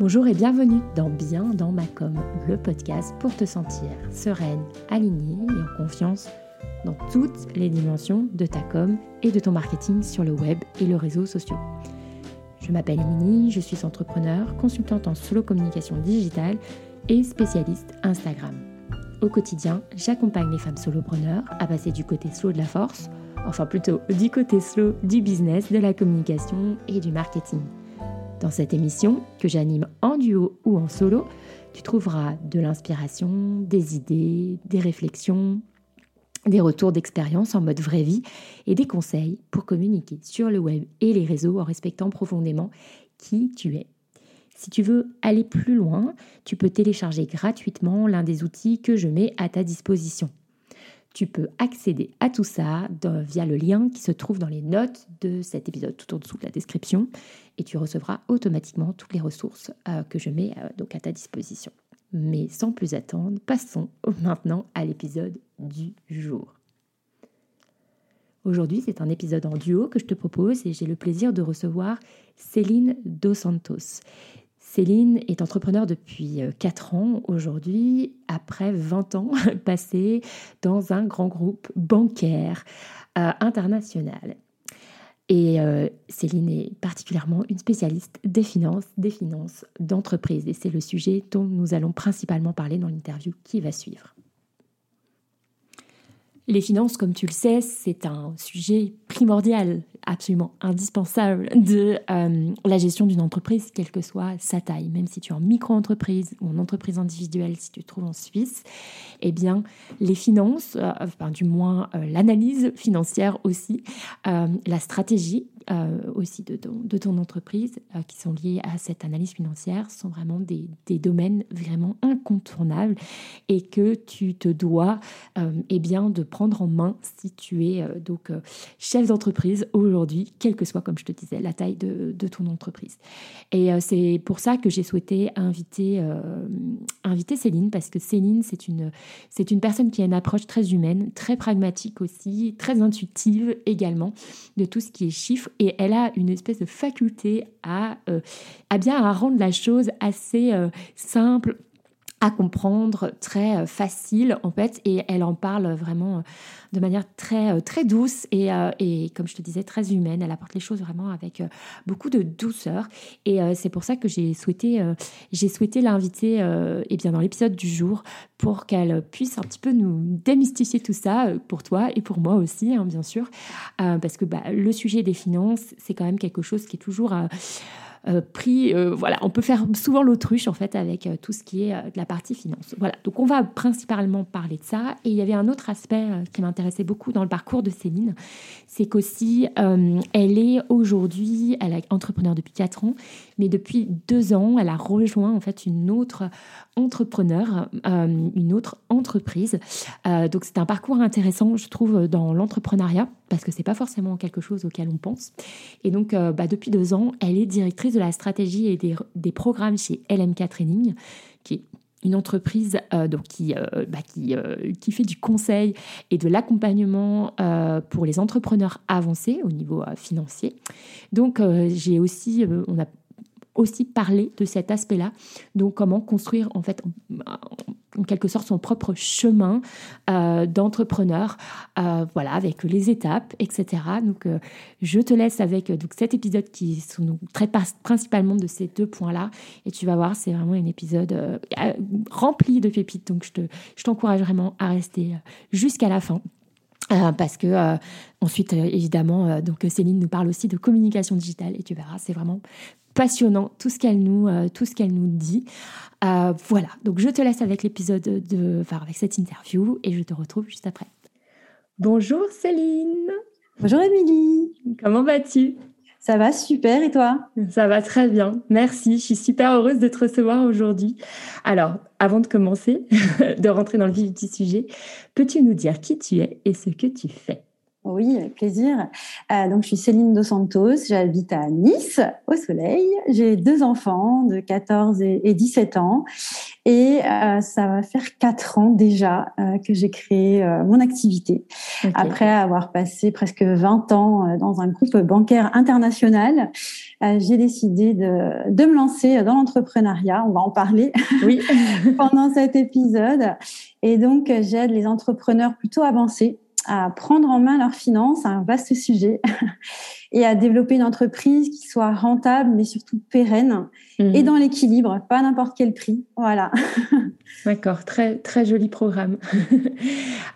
Bonjour et bienvenue dans Bien dans ma com, le podcast pour te sentir sereine, alignée et en confiance dans toutes les dimensions de ta com et de ton marketing sur le web et les réseaux sociaux. Je m'appelle Émilie, je suis entrepreneur, consultante en solo communication digitale et spécialiste Instagram. Au quotidien, j'accompagne les femmes solopreneurs à passer du côté slow de la force, enfin plutôt du côté slow du business, de la communication et du marketing. Dans cette émission, que j'anime en duo ou en solo, tu trouveras de l'inspiration, des idées, des réflexions, des retours d'expérience en mode vraie vie et des conseils pour communiquer sur le web et les réseaux en respectant profondément qui tu es. Si tu veux aller plus loin, tu peux télécharger gratuitement l'un des outils que je mets à ta disposition. Tu peux accéder à tout ça via le lien qui se trouve dans les notes de cet épisode tout en dessous de la description et tu recevras automatiquement toutes les ressources euh, que je mets euh, donc à ta disposition. Mais sans plus attendre, passons maintenant à l'épisode du jour. Aujourd'hui, c'est un épisode en duo que je te propose et j'ai le plaisir de recevoir Céline Dos Santos. Céline est entrepreneur depuis 4 euh, ans aujourd'hui, après 20 ans passés dans un grand groupe bancaire euh, international. Et euh, Céline est particulièrement une spécialiste des finances, des finances d'entreprise. Et c'est le sujet dont nous allons principalement parler dans l'interview qui va suivre. Les finances, comme tu le sais, c'est un sujet primordial, absolument indispensable de euh, la gestion d'une entreprise, quelle que soit sa taille. Même si tu es en micro-entreprise ou en entreprise individuelle, si tu te trouves en Suisse, eh bien, les finances, euh, du moins euh, l'analyse financière aussi, la stratégie aussi de ton, entreprise qui sont liées à cette analyse financière sont vraiment des, domaines vraiment incontournables et que tu te dois eh bien, de prendre en main si tu es donc chef d'entreprise aujourd'hui, quelle que soit, comme je te disais, la taille de, ton entreprise. Et c'est pour ça que j'ai souhaité inviter, inviter Céline parce que Céline, c'est une, c'est une personne qui a une approche très humaine, très pragmatique aussi, très intuitive également de tout ce qui est chiffres et elle a une espèce de faculté à, euh, à bien à rendre la chose assez euh, simple à comprendre, très euh, facile en fait, et elle en parle vraiment de manière très très douce et, et comme je te disais très humaine. Elle apporte les choses vraiment avec beaucoup de douceur et c'est pour ça que j'ai souhaité j'ai souhaité l'inviter eh bien dans l'épisode du jour pour qu'elle puisse un petit peu nous démystifier tout ça euh, pour toi et pour moi aussi, hein, bien sûr, euh, parce que bah, le sujet des finances, c'est quand même quelque chose qui est toujours... Euh, pris, euh, voilà, on peut faire souvent l'autruche en fait avec euh, tout ce qui est de la partie finance. Voilà, donc on va principalement parler de ça. Et il y avait un autre aspect qui m'intéressait beaucoup dans le parcours de Céline, c'est qu'aussi elle est aujourd'hui, elle est entrepreneur depuis 4 ans, mais depuis 2 ans, elle a rejoint en fait une autre entrepreneur, une autre entreprise. donc c'est un parcours intéressant, je trouve, dans l'entrepreneuriat parce que c'est pas forcément quelque chose auquel on pense. Et donc, bah, depuis deux ans, elle est directrice de la stratégie et des, programmes chez LMK Training, qui est une entreprise euh, donc qui, euh, bah, qui, euh, qui, fait du conseil et de l'accompagnement pour les entrepreneurs avancés au niveau financier. Donc j'ai aussi, on a aussi parlé de cet aspect-là, donc comment construire en fait en quelque sorte son propre chemin euh, d'entrepreneur, euh, voilà, avec les étapes, etc. Donc, euh, je te laisse avec donc, cet épisode qui sont, traite principalement de ces deux points-là. Et tu vas voir, c'est vraiment un épisode rempli de pépites. Donc, je t'encourage vraiment à rester jusqu'à la fin. parce que ensuite, évidemment, donc Céline nous parle aussi de communication digitale et tu verras, c'est vraiment passionnant tout ce qu'elle nous, tout ce qu'elle nous dit. Euh, voilà, donc je te laisse avec l'épisode de, enfin avec cette interview et je te retrouve juste après. Bonjour Céline. Bonjour Émilie. Comment vas-tu? Ça va super et toi? Ça va très bien, merci. Je suis super heureuse de te recevoir aujourd'hui. Alors, avant de commencer, de rentrer dans le vif du sujet, peux-tu nous dire qui tu es et ce que tu fais? Oui, avec plaisir. Euh, donc, je suis Céline Dos Santos, j'habite à Nice, au soleil. J'ai deux enfants de 14 et, 17 ans. Et euh, ça va faire quatre ans déjà euh, que j'ai créé mon activité. Après avoir passé presque 20 ans dans un groupe bancaire international, j'ai décidé de, de, me lancer dans l'entrepreneuriat. On va en parler oui. pendant cet épisode. Et donc, j'aide les entrepreneurs plutôt avancés à prendre en main leurs finances, un vaste sujet, et à développer une entreprise qui soit rentable, mais surtout pérenne mhm. et dans l'équilibre, pas à n'importe quel prix. Voilà. D'accord, très très joli programme.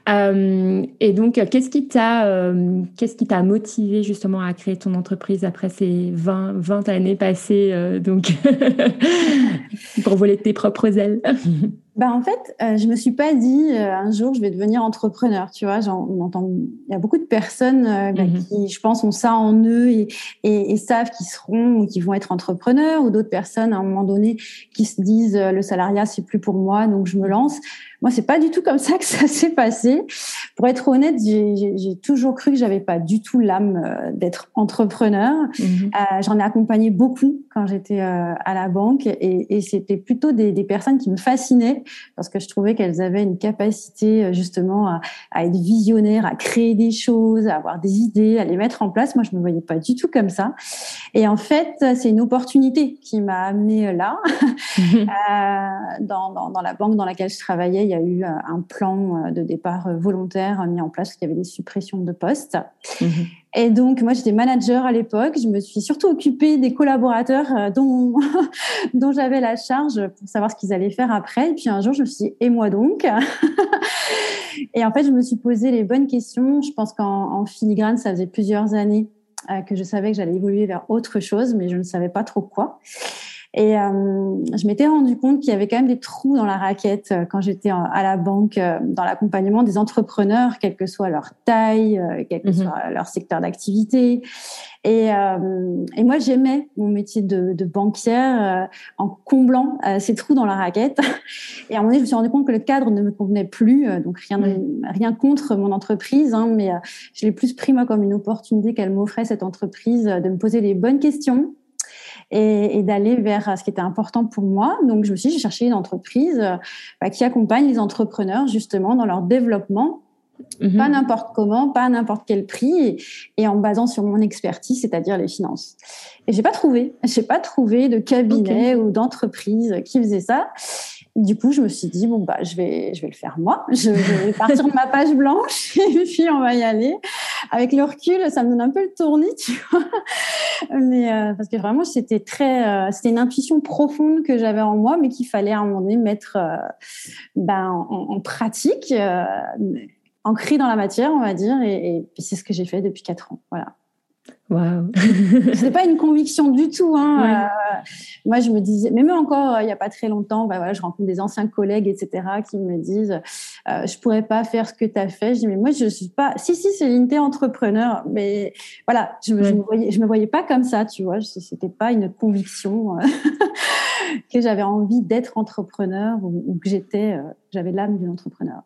Euh, et donc, qu'est-ce qui t'a euh, qu'est-ce qui t'a motivé justement à créer ton entreprise après ces 20, 20 années passées euh, donc pour voler tes propres ailes? Bah en fait, euh, je me suis pas dit euh, un jour je vais devenir entrepreneur. Tu vois, on entend, il y a beaucoup de personnes euh, bah, mhm. qui, je pense, ont ça en et, et, et savent qu'ils seront ou qu'ils vont être entrepreneurs, ou d'autres personnes à un moment donné qui se disent le salariat c'est plus pour moi, donc je me lance. Moi, c'est pas du tout comme ça que ça s'est passé. Pour être honnête, j'ai toujours cru que j'avais pas du tout l'âme euh, d'être entrepreneur. Mhm. Euh, J'en ai accompagné beaucoup quand j'étais euh, à la banque et, et c'était plutôt des, des, personnes qui me fascinaient parce que je trouvais qu'elles avaient une capacité justement à, à, être visionnaires, à créer des choses, à avoir des idées, à les mettre en place. Moi, je me voyais pas du tout comme ça. Et en fait, c'est une opportunité qui m'a amenée là. Dans, dans, dans la banque dans laquelle je travaillais, il y a eu euh, un plan euh, de départ euh, volontaire mis en place parce qu'il y avait des suppressions de postes. Mhm. Et donc, moi, j'étais manager à l'époque. Je me suis surtout occupée des collaborateurs dont, dont j'avais la charge pour savoir ce qu'ils allaient faire après. Et puis un jour, je me suis dit, et moi donc? Et en fait, je me suis posé les bonnes questions. Je pense qu'en filigrane, ça faisait plusieurs années que je savais que j'allais évoluer vers autre chose, mais je ne savais pas trop quoi. Et euh, je m'étais rendu compte qu'il y avait quand même des trous dans la raquette euh, quand j'étais à la banque, euh, dans l'accompagnement des entrepreneurs, quelle que soit leur taille, quel que mhm. soit leur secteur d'activité. Et, et, moi, j'aimais mon métier de, de banquière en comblant ces trous dans la raquette. Et à un moment donné, je me suis rendu compte que le cadre ne me convenait plus. donc rien, rien contre mon entreprise, hein, mais je l'ai plus pris moi comme une opportunité qu'elle m'offrait cette entreprise de me poser les bonnes questions et, et d'aller vers ce qui était important pour moi. Donc, je me suis dit, j'ai cherché une entreprise bah, qui accompagne les entrepreneurs justement dans leur développement mhm. Pas n'importe comment, pas à n'importe quel prix, et, en basant sur mon expertise, c'est-à-dire les finances. Et j'ai pas trouvé, j'ai pas trouvé de cabinet ou d'entreprise qui faisait ça. Du coup, je me suis dit bon bah je vais je vais le faire moi. Je vais partir de ma page blanche et puis on va y aller. Avec le recul, ça me donne un peu le tournis, tu vois. Mais euh, parce que vraiment c'était très euh, c'était une intuition profonde que j'avais en moi, mais qu'il fallait à un moment donné mettre euh, ben, en, en pratique, ancré dans la matière, on va dire. Et, et c'est ce que j'ai fait depuis quatre ans. Voilà. Wow. c'est pas une conviction du tout. Hein. Euh, moi, je me disais, mais même encore euh, il y a pas très longtemps, bah, voilà, je rencontre des anciens collègues, etc., qui me disent, euh, je pourrais pas faire ce que tu as fait. Je dis, mais moi, je suis pas. Si, si, c'est l'unité entrepreneur, mais voilà, je, me, je me voyais, je me voyais pas comme ça, tu vois. C'était pas une conviction euh, que j'avais envie d'être entrepreneur ou, ou que j'étais, j'avais l'âme d'une entrepreneur.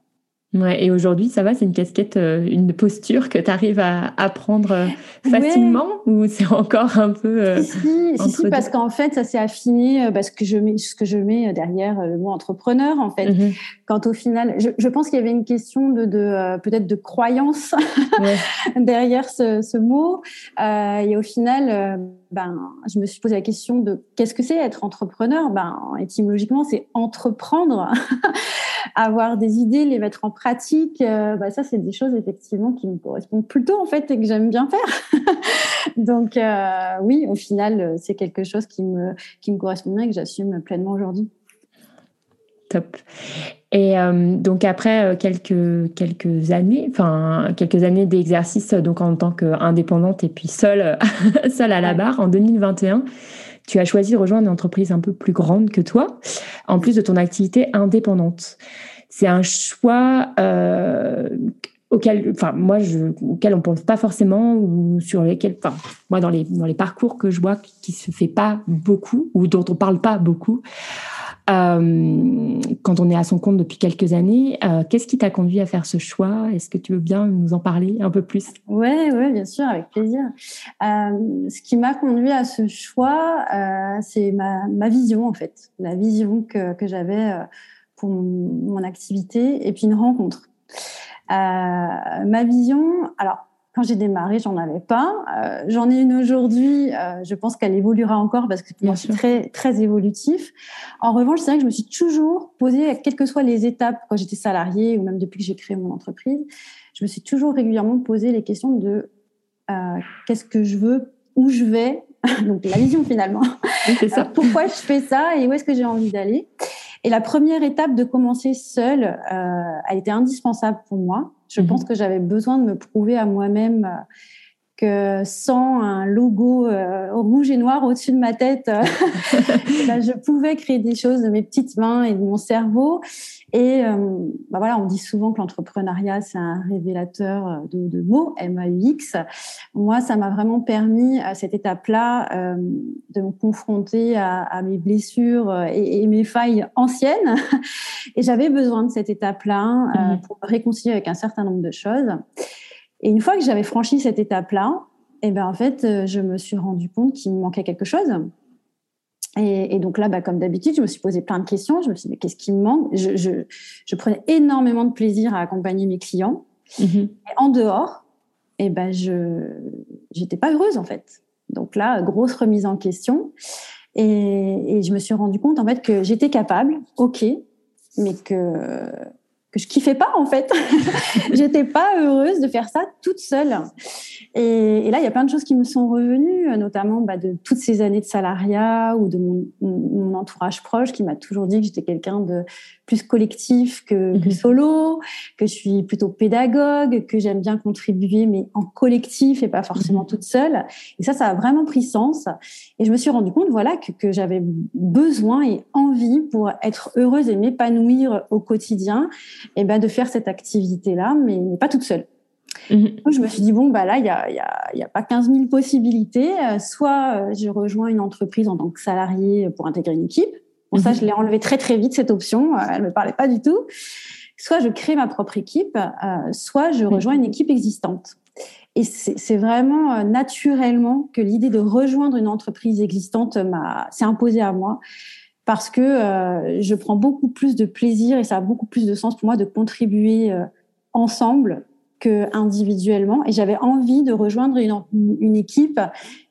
Ouais, et aujourd'hui, ça va, c'est une casquette, euh, une posture que tu arrives à, à, prendre euh, facilement ou c'est encore un peu. Euh, si, si, parce qu'en fait, ça s'est affiné parce que je mets, ce que je mets derrière le mot entrepreneur, en fait. Mm-hmm. Quand au final, je, je pense qu'il y avait une question de, de peut-être de croyance derrière ce, ce mot. et au final, ben, je me suis posé la question de qu'est-ce que c'est être entrepreneur? Ben, étymologiquement, c'est entreprendre, avoir des idées, les mettre en pratique. Euh, ben, ça, c'est des choses effectivement qui me correspondent plutôt en fait et que j'aime bien faire. Donc, euh, oui, au final, c'est quelque chose qui me qui me correspond bien et que j'assume pleinement aujourd'hui. Top. Et euh, donc après euh, quelques quelques années, enfin quelques années d'exercice donc en tant qu'indépendante et puis seule seule à la barre en 2021, tu as choisi de rejoindre une entreprise un peu plus grande que toi, en plus de ton activité indépendante. C'est un choix euh, auquel, enfin moi, je, auquel on pense pas forcément ou sur lesquels, enfin moi dans les dans les parcours que je vois qui se fait pas beaucoup ou dont on parle pas beaucoup. Euh, quand on est à son compte depuis quelques années, euh, qu'est-ce qui t'a conduit à faire ce choix? Est-ce que tu veux bien nous en parler un peu plus? Oui, ouais, bien sûr, avec plaisir. ce qui m'a conduit à ce choix, c'est ma, ma, vision en fait, la vision que, que j'avais pour mon, activité et puis une rencontre. ma vision, alors quand j'ai démarré, j'en avais pas. Euh, j'en ai une aujourd'hui. Euh, je pense qu'elle évoluera encore parce que c'est très très évolutif. En revanche, c'est vrai que je me suis toujours posé, quelles que soient les étapes, quand j'étais salariée ou même depuis que j'ai créé mon entreprise, je me suis toujours régulièrement posé les questions de euh, qu'est-ce que je veux, où je vais, donc la vision finalement. c'est ça. Pourquoi je fais ça et où est-ce que j'ai envie d'aller? Et la première étape de commencer seule, euh, elle était indispensable pour moi. Je mhm. pense que j'avais besoin de me prouver à moi-même euh, que sans un logo euh, rouge et noir au-dessus de ma tête, euh, bah, je pouvais créer des choses de mes petites mains et de mon cerveau. Et euh, bah voilà, on dit souvent que l'entrepreneuriat, c'est un révélateur de, de mots, M-A-U-X. Moi, ça m'a vraiment permis à cette étape-là de me confronter à, à mes blessures et, et, mes failles anciennes. et j'avais besoin de cette étape-là mmh. pour me réconcilier avec un certain nombre de choses. Et une fois que j'avais franchi cette étape-là, et eh ben en fait, euh, je me suis rendu compte qu'il me manquait quelque chose. Et, donc là, bah, comme d'habitude, je me suis posé plein de questions. Je me suis dit, mais qu'est-ce qui me manque? Je, je, je, prenais énormément de plaisir à accompagner mes clients. Mm-hmm. Et en dehors, et eh ben je j'étais pas heureuse en fait. Donc là, grosse remise en question. Et, et je me suis rendu compte en fait que j'étais capable, ok, mais que que je kiffais pas en fait. J'étais pas heureuse de faire ça toute seule. Et, là, il y a plein de choses qui me sont revenues, notamment bah, de toutes ces années de salariat ou de mon, mon entourage proche qui m'a toujours dit que j'étais quelqu'un de plus collectif que, que, mhm. solo, que je suis plutôt pédagogue, que j'aime bien contribuer mais en collectif et pas forcément mhm. toute seule. Et ça, ça a vraiment pris sens. Et je me suis rendu compte, voilà, que, que j'avais besoin et envie pour être heureuse et m'épanouir au quotidien, et ben de faire cette activité-là, mais, pas toute seule. Mhm. je me suis dit, bon, bah là, il n'y a, y a, y a, pas 15 000 possibilités. Euh, soit euh, je rejoins une entreprise en tant que salarié pour intégrer une équipe. Bon, ça, mhm. je l'ai enlevé très, très vite, cette option. Euh, elle me parlait pas du tout. Soit je crée ma propre équipe, soit je rejoins une équipe existante. Et c'est vraiment naturellement que l'idée de rejoindre une entreprise existante s'est imposée à moi parce que je prends beaucoup plus de plaisir et ça a beaucoup plus de sens pour moi de contribuer ensemble que individuellement. Et j'avais envie de rejoindre une, une, équipe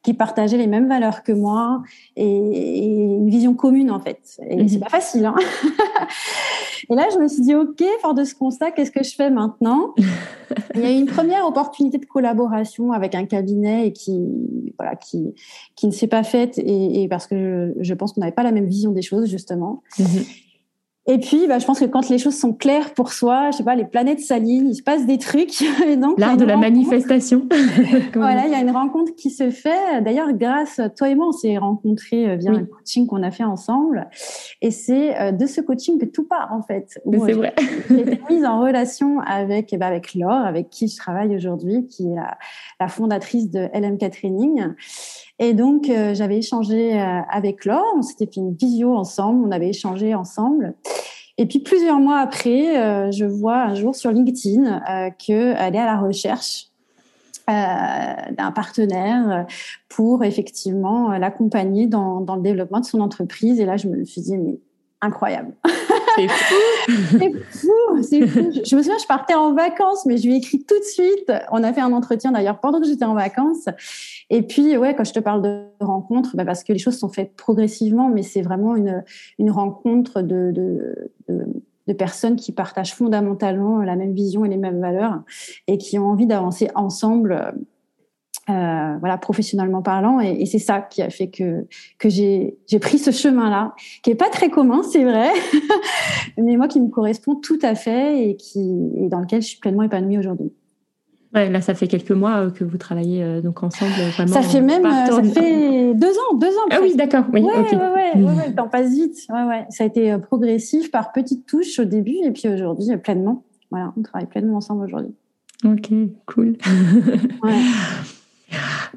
qui partageait les mêmes valeurs que moi et, une vision commune en fait. Et mhm. c'est pas facile. Hein et là, je me suis dit ok, fort de ce constat, qu'est-ce que je fais maintenant? Il y a eu une première opportunité de collaboration avec un cabinet et qui voilà qui qui ne s'est pas faite et, et, parce que je, je pense qu'on n'avait pas la même vision des choses justement. Mhm. Et puis, bah, je pense que quand les choses sont claires pour soi, je sais pas, les planètes s'alignent, il se passe des trucs. L'art de la manifestation. voilà, il y a une rencontre qui se fait. D'ailleurs, grâce toi et moi, on s'est rencontrés euh, via un coaching qu'on a fait ensemble. Et c'est euh, de ce coaching que tout part, en fait. C'est vrai. J'ai été mise en relation avec, bah, avec Laure, avec qui je travaille aujourd'hui, qui est la, la fondatrice de LMK Training. Et donc, euh, j'avais échangé euh, avec Laure, on s'était fait une visio ensemble, on avait échangé ensemble. Et puis, plusieurs mois après, euh, je vois un jour sur LinkedIn qu'elle est à la recherche d'un partenaire pour effectivement l'accompagner dans, dans, le développement de son entreprise. Et là, je me suis dit, mais incroyable. C'est fou. c'est fou, Je me souviens, je partais en vacances, mais je lui ai écrit tout de suite. On a fait un entretien d'ailleurs pendant que j'étais en vacances. Et puis, ouais, quand je te parle de rencontre, bah parce que les choses sont faites progressivement, mais c'est vraiment une, rencontre de personnes qui partagent fondamentalement la même vision et les mêmes valeurs et qui ont envie d'avancer ensemble euh, voilà, professionnellement parlant. Et, et c'est ça qui a fait que, que j'ai, j'ai pris ce chemin-là, qui est pas très commun, c'est vrai, mais moi qui me correspond tout à fait et, qui, et dans lequel je suis pleinement épanouie aujourd'hui. Ouais, là, ça fait quelques mois euh, que vous travaillez euh, donc ensemble. Vraiment, ça fait même ça fait deux ans, deux ans. Ah oui, d'accord. Oui, ouais, ouais, ouais, ouais, le temps passe vite. Ouais, ouais. Ça a été progressif par petites touches au début et puis aujourd'hui pleinement. Voilà, on travaille pleinement ensemble aujourd'hui. Ok, cool.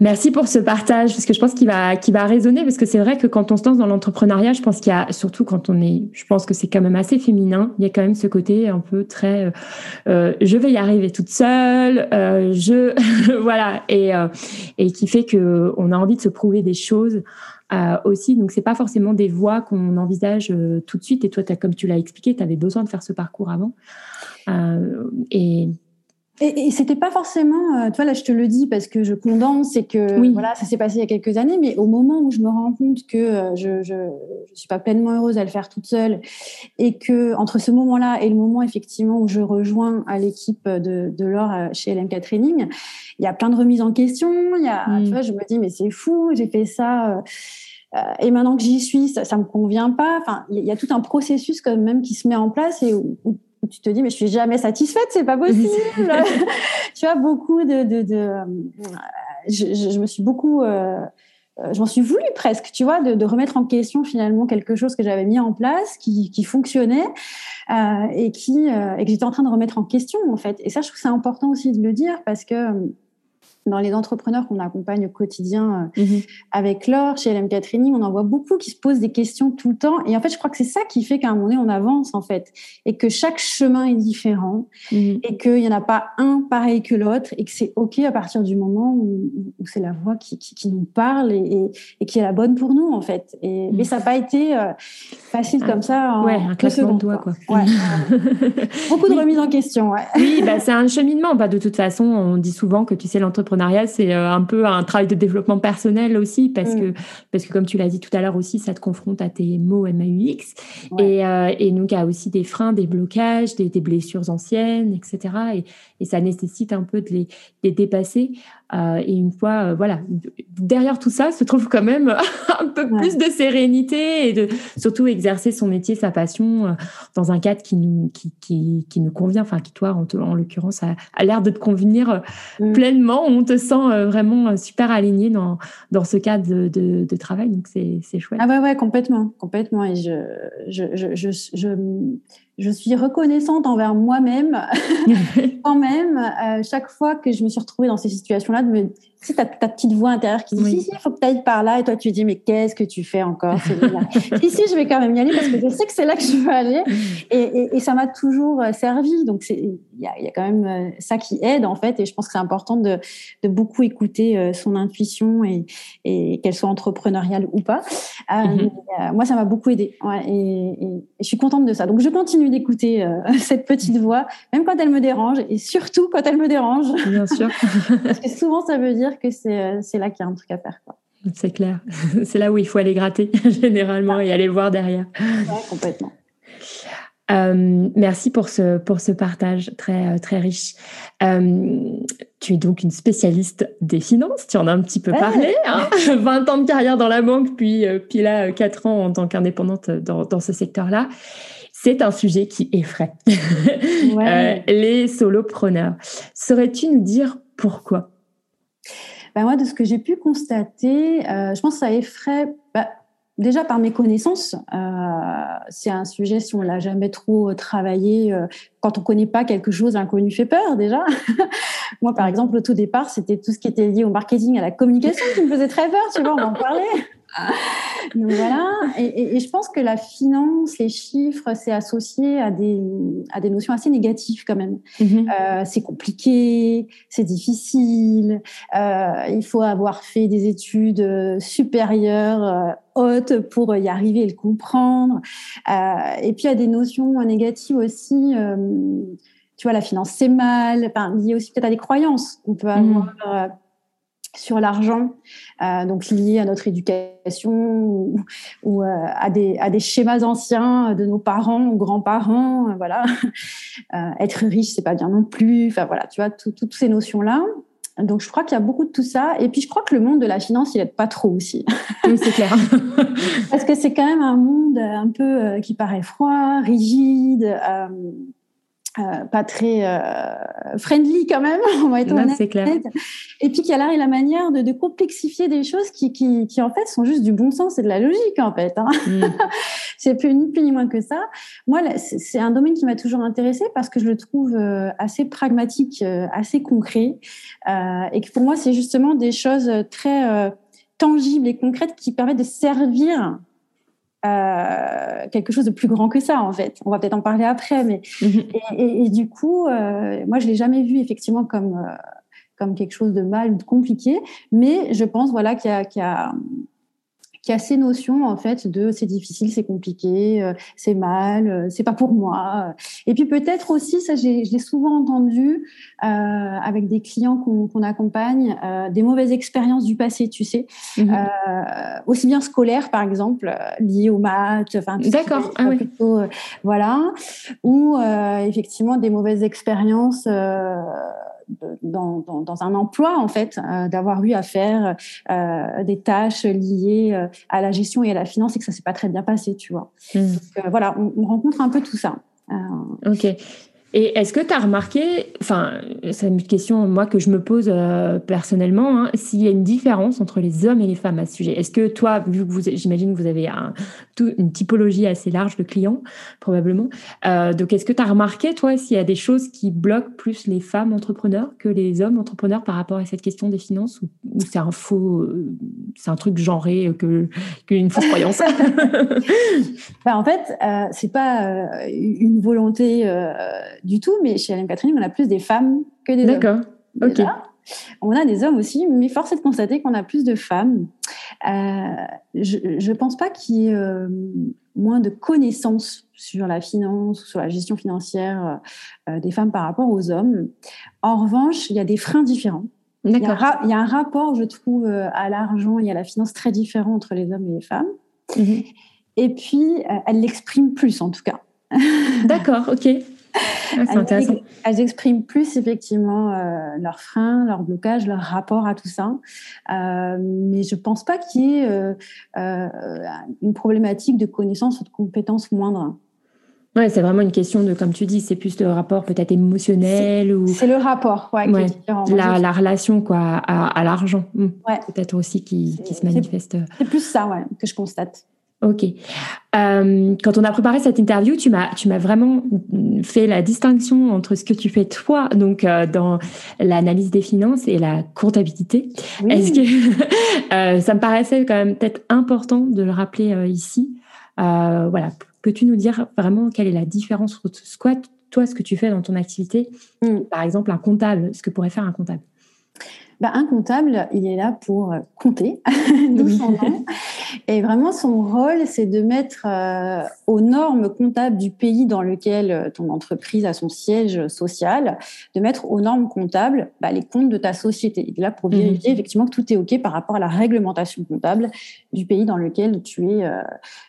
Merci pour ce partage, parce que je pense qu'il va, qu'il va résonner, parce que c'est vrai que quand on se lance dans l'entrepreneuriat, je pense qu'il y a, surtout quand on est, je pense que c'est quand même assez féminin, il y a quand même ce côté un peu très, euh, euh je vais y arriver toute seule, euh, je, voilà, et, euh, et qui fait que on a envie de se prouver des choses. Euh, aussi, donc c'est pas forcément des voies qu'on envisage tout de suite. Et toi, as, comme tu l'as expliqué, tu avais besoin de faire ce parcours avant. et et, et c'était pas forcément, euh, tu vois, là je te le dis parce que je condense et que voilà, ça s'est passé il y a quelques années, mais au moment où je me rends compte que euh, je, je, je suis pas pleinement heureuse à le faire toute seule et que entre ce moment-là et le moment effectivement où je rejoins à l'équipe de, de Laure euh, chez LMK Training, il y a plein de remises en question. Il y a, tu mm. vois, je me dis mais c'est fou, j'ai fait ça. Euh, et maintenant que j'y suis, ça, ça me convient pas. Enfin, il y a tout un processus quand même qui se met en place et où, où tu te dis mais je suis jamais satisfaite, c'est pas possible. tu vois beaucoup de, de, de euh, je, je, me suis beaucoup euh, euh, je m'en suis voulu presque, tu vois, de, de, remettre en question finalement quelque chose que j'avais mis en place, qui, qui fonctionnait euh, et qui euh, et que j'étais en train de remettre en question en fait. Et ça, je trouve que c'est important aussi de le dire parce que dans les entrepreneurs qu'on accompagne au quotidien euh, mhm. avec Laure, chez LMK Training, on en voit beaucoup qui se posent des questions tout le temps. Et en fait, je crois que c'est ça qui fait qu'à un moment donné, on avance, en fait. Et que chaque chemin est différent. Mhm. Et qu'il n'y en a pas un pareil que l'autre. Et que c'est OK à partir du moment où, c'est la voix qui, qui, nous parle et, et, qui est la bonne pour nous, en fait. Et, Mais mhm. ça n'a pas été euh, facile comme ça. En ouais, un classement de doigts, quoi. Ouais, beaucoup de remises en question. Oui, bah, c'est un cheminement. Bah, de toute façon, on dit souvent que tu sais, l'entrepreneur c'est euh, un peu un travail de développement personnel aussi, parce mm. que, parce que comme tu l'as dit tout à l'heure aussi, ça te confronte à tes mots MAUX. Et, euh, et donc, a aussi des freins, des blocages, des, blessures anciennes, etc. Et, et, ça nécessite un peu de les, de les dépasser. Euh, et une fois, euh, voilà, derrière tout ça se trouve quand même un peu plus de sérénité et de surtout exercer son métier, sa passion euh, dans un cadre qui nous, qui, qui, qui nous convient, enfin qui toi, en, en l'occurrence, a, a l'air de te convenir mm. pleinement. On te sent vraiment super aligné dans, dans ce cadre de, de, de travail, donc c'est, c'est chouette. Ah ouais, ouais, complètement, complètement. Et je, je, je, je, je je suis reconnaissante envers moi-même. Quand même euh, chaque fois que je me suis retrouvée dans ces situations-là de me tu as ta petite voix intérieure qui dit si, si, il faut que tu ailles par là, et toi tu dis mais qu'est-ce que tu fais encore Si, si, je vais quand même y aller parce que je sais que c'est là que je veux aller. Et, et, et ça m'a toujours euh, servi. Donc il y a, y a, quand même euh, ça qui aide en fait. Et je pense que c'est important de, de, beaucoup écouter euh, son intuition et, et qu'elle soit entrepreneuriale ou pas. Euh, moi, ça m'a beaucoup aidé. Ouais, et, et, je suis contente de ça. Donc je continue d'écouter cette petite voix, même quand elle me dérange, et surtout quand elle me dérange. Bien sûr. parce que souvent ça veut dire que euh, c'est là qu'il y a un truc à faire. C'est clair. C'est là où il faut aller gratter généralement et aller voir derrière. complètement. Euh, merci pour ce, pour ce partage très, euh, très riche. tu es donc une spécialiste des finances, tu en as un petit peu parlé. 20 hein. ans de carrière dans la banque, puis, puis là, 4 ans en tant qu'indépendante dans, dans ce secteur-là. C'est un sujet qui effraie les solopreneurs. Saurais-tu nous dire pourquoi? Ben moi, de ce que j'ai pu constater, euh, je pense que ça effraie bah, déjà par mes connaissances. Euh, c'est un sujet, si on l'a jamais trop travaillé, euh, quand on connaît pas quelque chose, l'inconnu fait peur déjà. moi, par exemple, au tout départ, c'était tout ce qui était lié au marketing, à la communication qui me faisait très peur, tu vois, on en parler. Donc voilà, et, et, je pense que la finance, les chiffres, c'est associé à des, à des notions assez négatives quand même. Mhm. euh, c'est compliqué, c'est difficile, euh, il faut avoir fait des études euh, supérieures, euh, hautes pour y arriver et le comprendre. Et puis il y a des notions négatives aussi. tu vois, la finance c'est mal, enfin, lié aussi peut-être à des croyances qu'on peut mhm. avoir sur l'argent, euh, donc lié à notre éducation ou, ou euh, à, des, à des schémas anciens de nos parents ou grands-parents. Euh, voilà, être riche, c'est pas bien non plus. Enfin voilà, tu vois, toutes ces notions-là. Donc je crois qu'il y a beaucoup de tout ça. Et puis je crois que le monde de la finance, il aide pas trop aussi. Oui, c'est clair. Parce que c'est quand même un monde un peu qui paraît froid, rigide. Euh, pas très euh, friendly quand même, on va être honnête. C'est clair. Et puis qu'il y a l'art et la manière de, de complexifier des choses qui, qui, qui, en fait sont juste du bon sens et de la logique en fait. Hein. Mm. c'est plus ni plus ni moins que ça. Moi, c'est un domaine qui m'a toujours intéressé parce que je le trouve euh, assez pragmatique, euh, assez concret, euh, et que pour moi, c'est justement des choses très tangibles et concrètes qui permettent de servir quelque chose de plus grand que ça en fait. On va peut-être en parler après, mais mhm. et, du coup, moi je l'ai jamais vu effectivement comme comme quelque chose de mal ou de compliqué, mais je pense voilà qu'il y, y a, qui a ces notions en fait de c'est difficile, c'est compliqué, euh, c'est mal, euh, c'est pas pour moi. Et puis peut-être aussi, ça je l'ai souvent entendu euh, avec des clients qu'on accompagne, des mauvaises expériences du passé, tu sais, mhm. aussi bien scolaires par exemple, liées aux maths, enfin d'accord, ah, oui. voilà, ou effectivement des mauvaises expériences dans, dans, un emploi en fait, euh, d'avoir eu à faire euh, des tâches liées euh, à la gestion et à la finance et que ça s'est pas très bien passé, tu vois. Mmh. voilà, on, on, rencontre un peu tout ça. ok. Et est-ce que tu as remarqué, enfin, c'est une question moi que je me pose euh, personnellement, hein, s'il y a une différence entre les hommes et les femmes à ce sujet? Est-ce que toi, vu que vous, j'imagine que vous avez un, une typologie assez large de clients, probablement, euh, donc est-ce que tu as remarqué, toi, s'il y a des choses qui bloquent plus les femmes entrepreneurs que les hommes entrepreneurs par rapport à cette question des finances? Ou, c'est un faux, euh, c'est un truc genré que qu'une fausse croyance? Bah, En fait, c'est pas une volonté du tout, mais chez Alain Catherine, on a plus des femmes que des hommes. D'accord. Ok. On a des hommes aussi, mais force est de constater qu'on a plus de femmes. Euh, je ne pense pas qu'il y ait euh, moins de connaissances sur la finance, sur la gestion financière euh, des femmes par rapport aux hommes. En revanche, il y a des freins différents. Il y, a, il y, a un rapport, je trouve, à l'argent et à la finance très différent entre les hommes et les femmes. Mhm. Et puis, elles l'expriment plus, en tout cas. D'accord, ok. Elles, expriment plus effectivement euh, leurs freins, leurs blocages, leur rapport à tout ça. Euh, mais je ne pense pas qu'il y ait euh, une problématique de connaissance ou de compétences moindres. Ouais, c'est vraiment une question de, comme tu dis, c'est plus le rapport peut-être émotionnel ou. C'est le rapport, ouais, la, la, relation quoi à, l'argent, hmm. peut-être aussi qui, qui se manifeste. C'est plus ça, ouais, que je constate. Ok. Euh, quand on a préparé cette interview, tu m'as tu m'as vraiment fait la distinction entre ce que tu fais toi, donc euh, dans l'analyse des finances et la comptabilité. Est-ce que euh, ça me paraissait quand même peut-être important de le rappeler ici? voilà, peux-tu nous dire vraiment quelle est la différence entre ce toi ce que tu fais dans ton activité, mm. par exemple un comptable, ce que pourrait faire un comptable? Bah, un comptable, il est là pour compter, d'où son nom. Et vraiment, son rôle, c'est de mettre euh, aux normes comptables du pays dans lequel euh, ton entreprise a son siège social, de mettre aux normes comptables bah, les comptes de ta société. Est là pour vérifier mmh. effectivement que tout est OK par rapport à la réglementation comptable du pays dans lequel tu es, euh,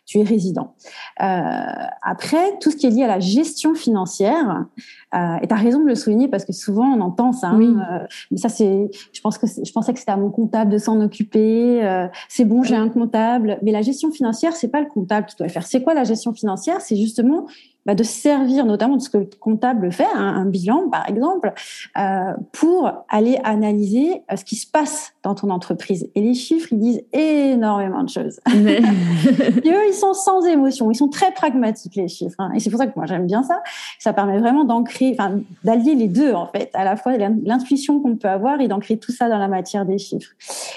tu es résident. après, tout ce qui est lié à la gestion financière, et tu as raison de le souligner parce que souvent on entend ça. Hein, mais ça, c'est je pense que je pensais que c'était à mon comptable de s'en occuper. Euh, c'est bon, j'ai un comptable. Mais la gestion financière, c'est pas le comptable qui doit le faire. C'est quoi la gestion financière C'est justement bah, de servir notamment de ce que le comptable fait, hein, un bilan par exemple, euh, pour aller analyser euh, ce qui se passe dans ton entreprise. Et les chiffres, ils disent énormément de choses. Mais... et eux, ils sont sans émotion, ils sont très pragmatiques les chiffres. Hein. Et c'est pour ça que moi j'aime bien ça. Ça permet vraiment d'ancrer, enfin d'allier les deux en fait, à la fois l'intuition qu'on peut avoir et d'ancrer tout ça dans la matière des chiffres.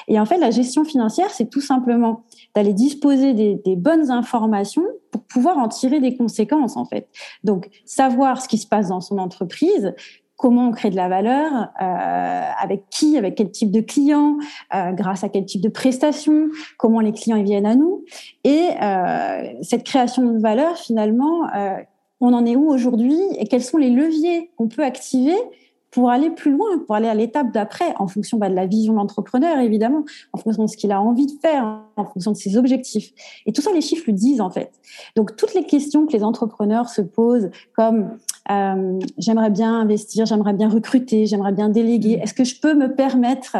Et en fait, la gestion financière, c'est tout simplement d'aller disposer des, des bonnes informations pour pouvoir en tirer des conséquences en fait. Donc savoir ce qui se passe dans son entreprise, comment on crée de la valeur, euh, avec qui, avec quel type de clients, euh, grâce à quel type de prestations, comment les clients viennent à nous. Et euh, cette création de valeur, finalement, on en est où aujourd'hui et quels sont les leviers qu'on peut activer pour aller plus loin, pour aller à l'étape d'après, en fonction bah, de la vision de l'entrepreneur, évidemment, en fonction de ce qu'il a envie de faire, en fonction de ses objectifs. Et tout ça, les chiffres le disent, en fait. Donc, toutes les questions que les entrepreneurs se posent, comme euh, j'aimerais bien investir, j'aimerais bien recruter, j'aimerais bien déléguer, est-ce que je peux me permettre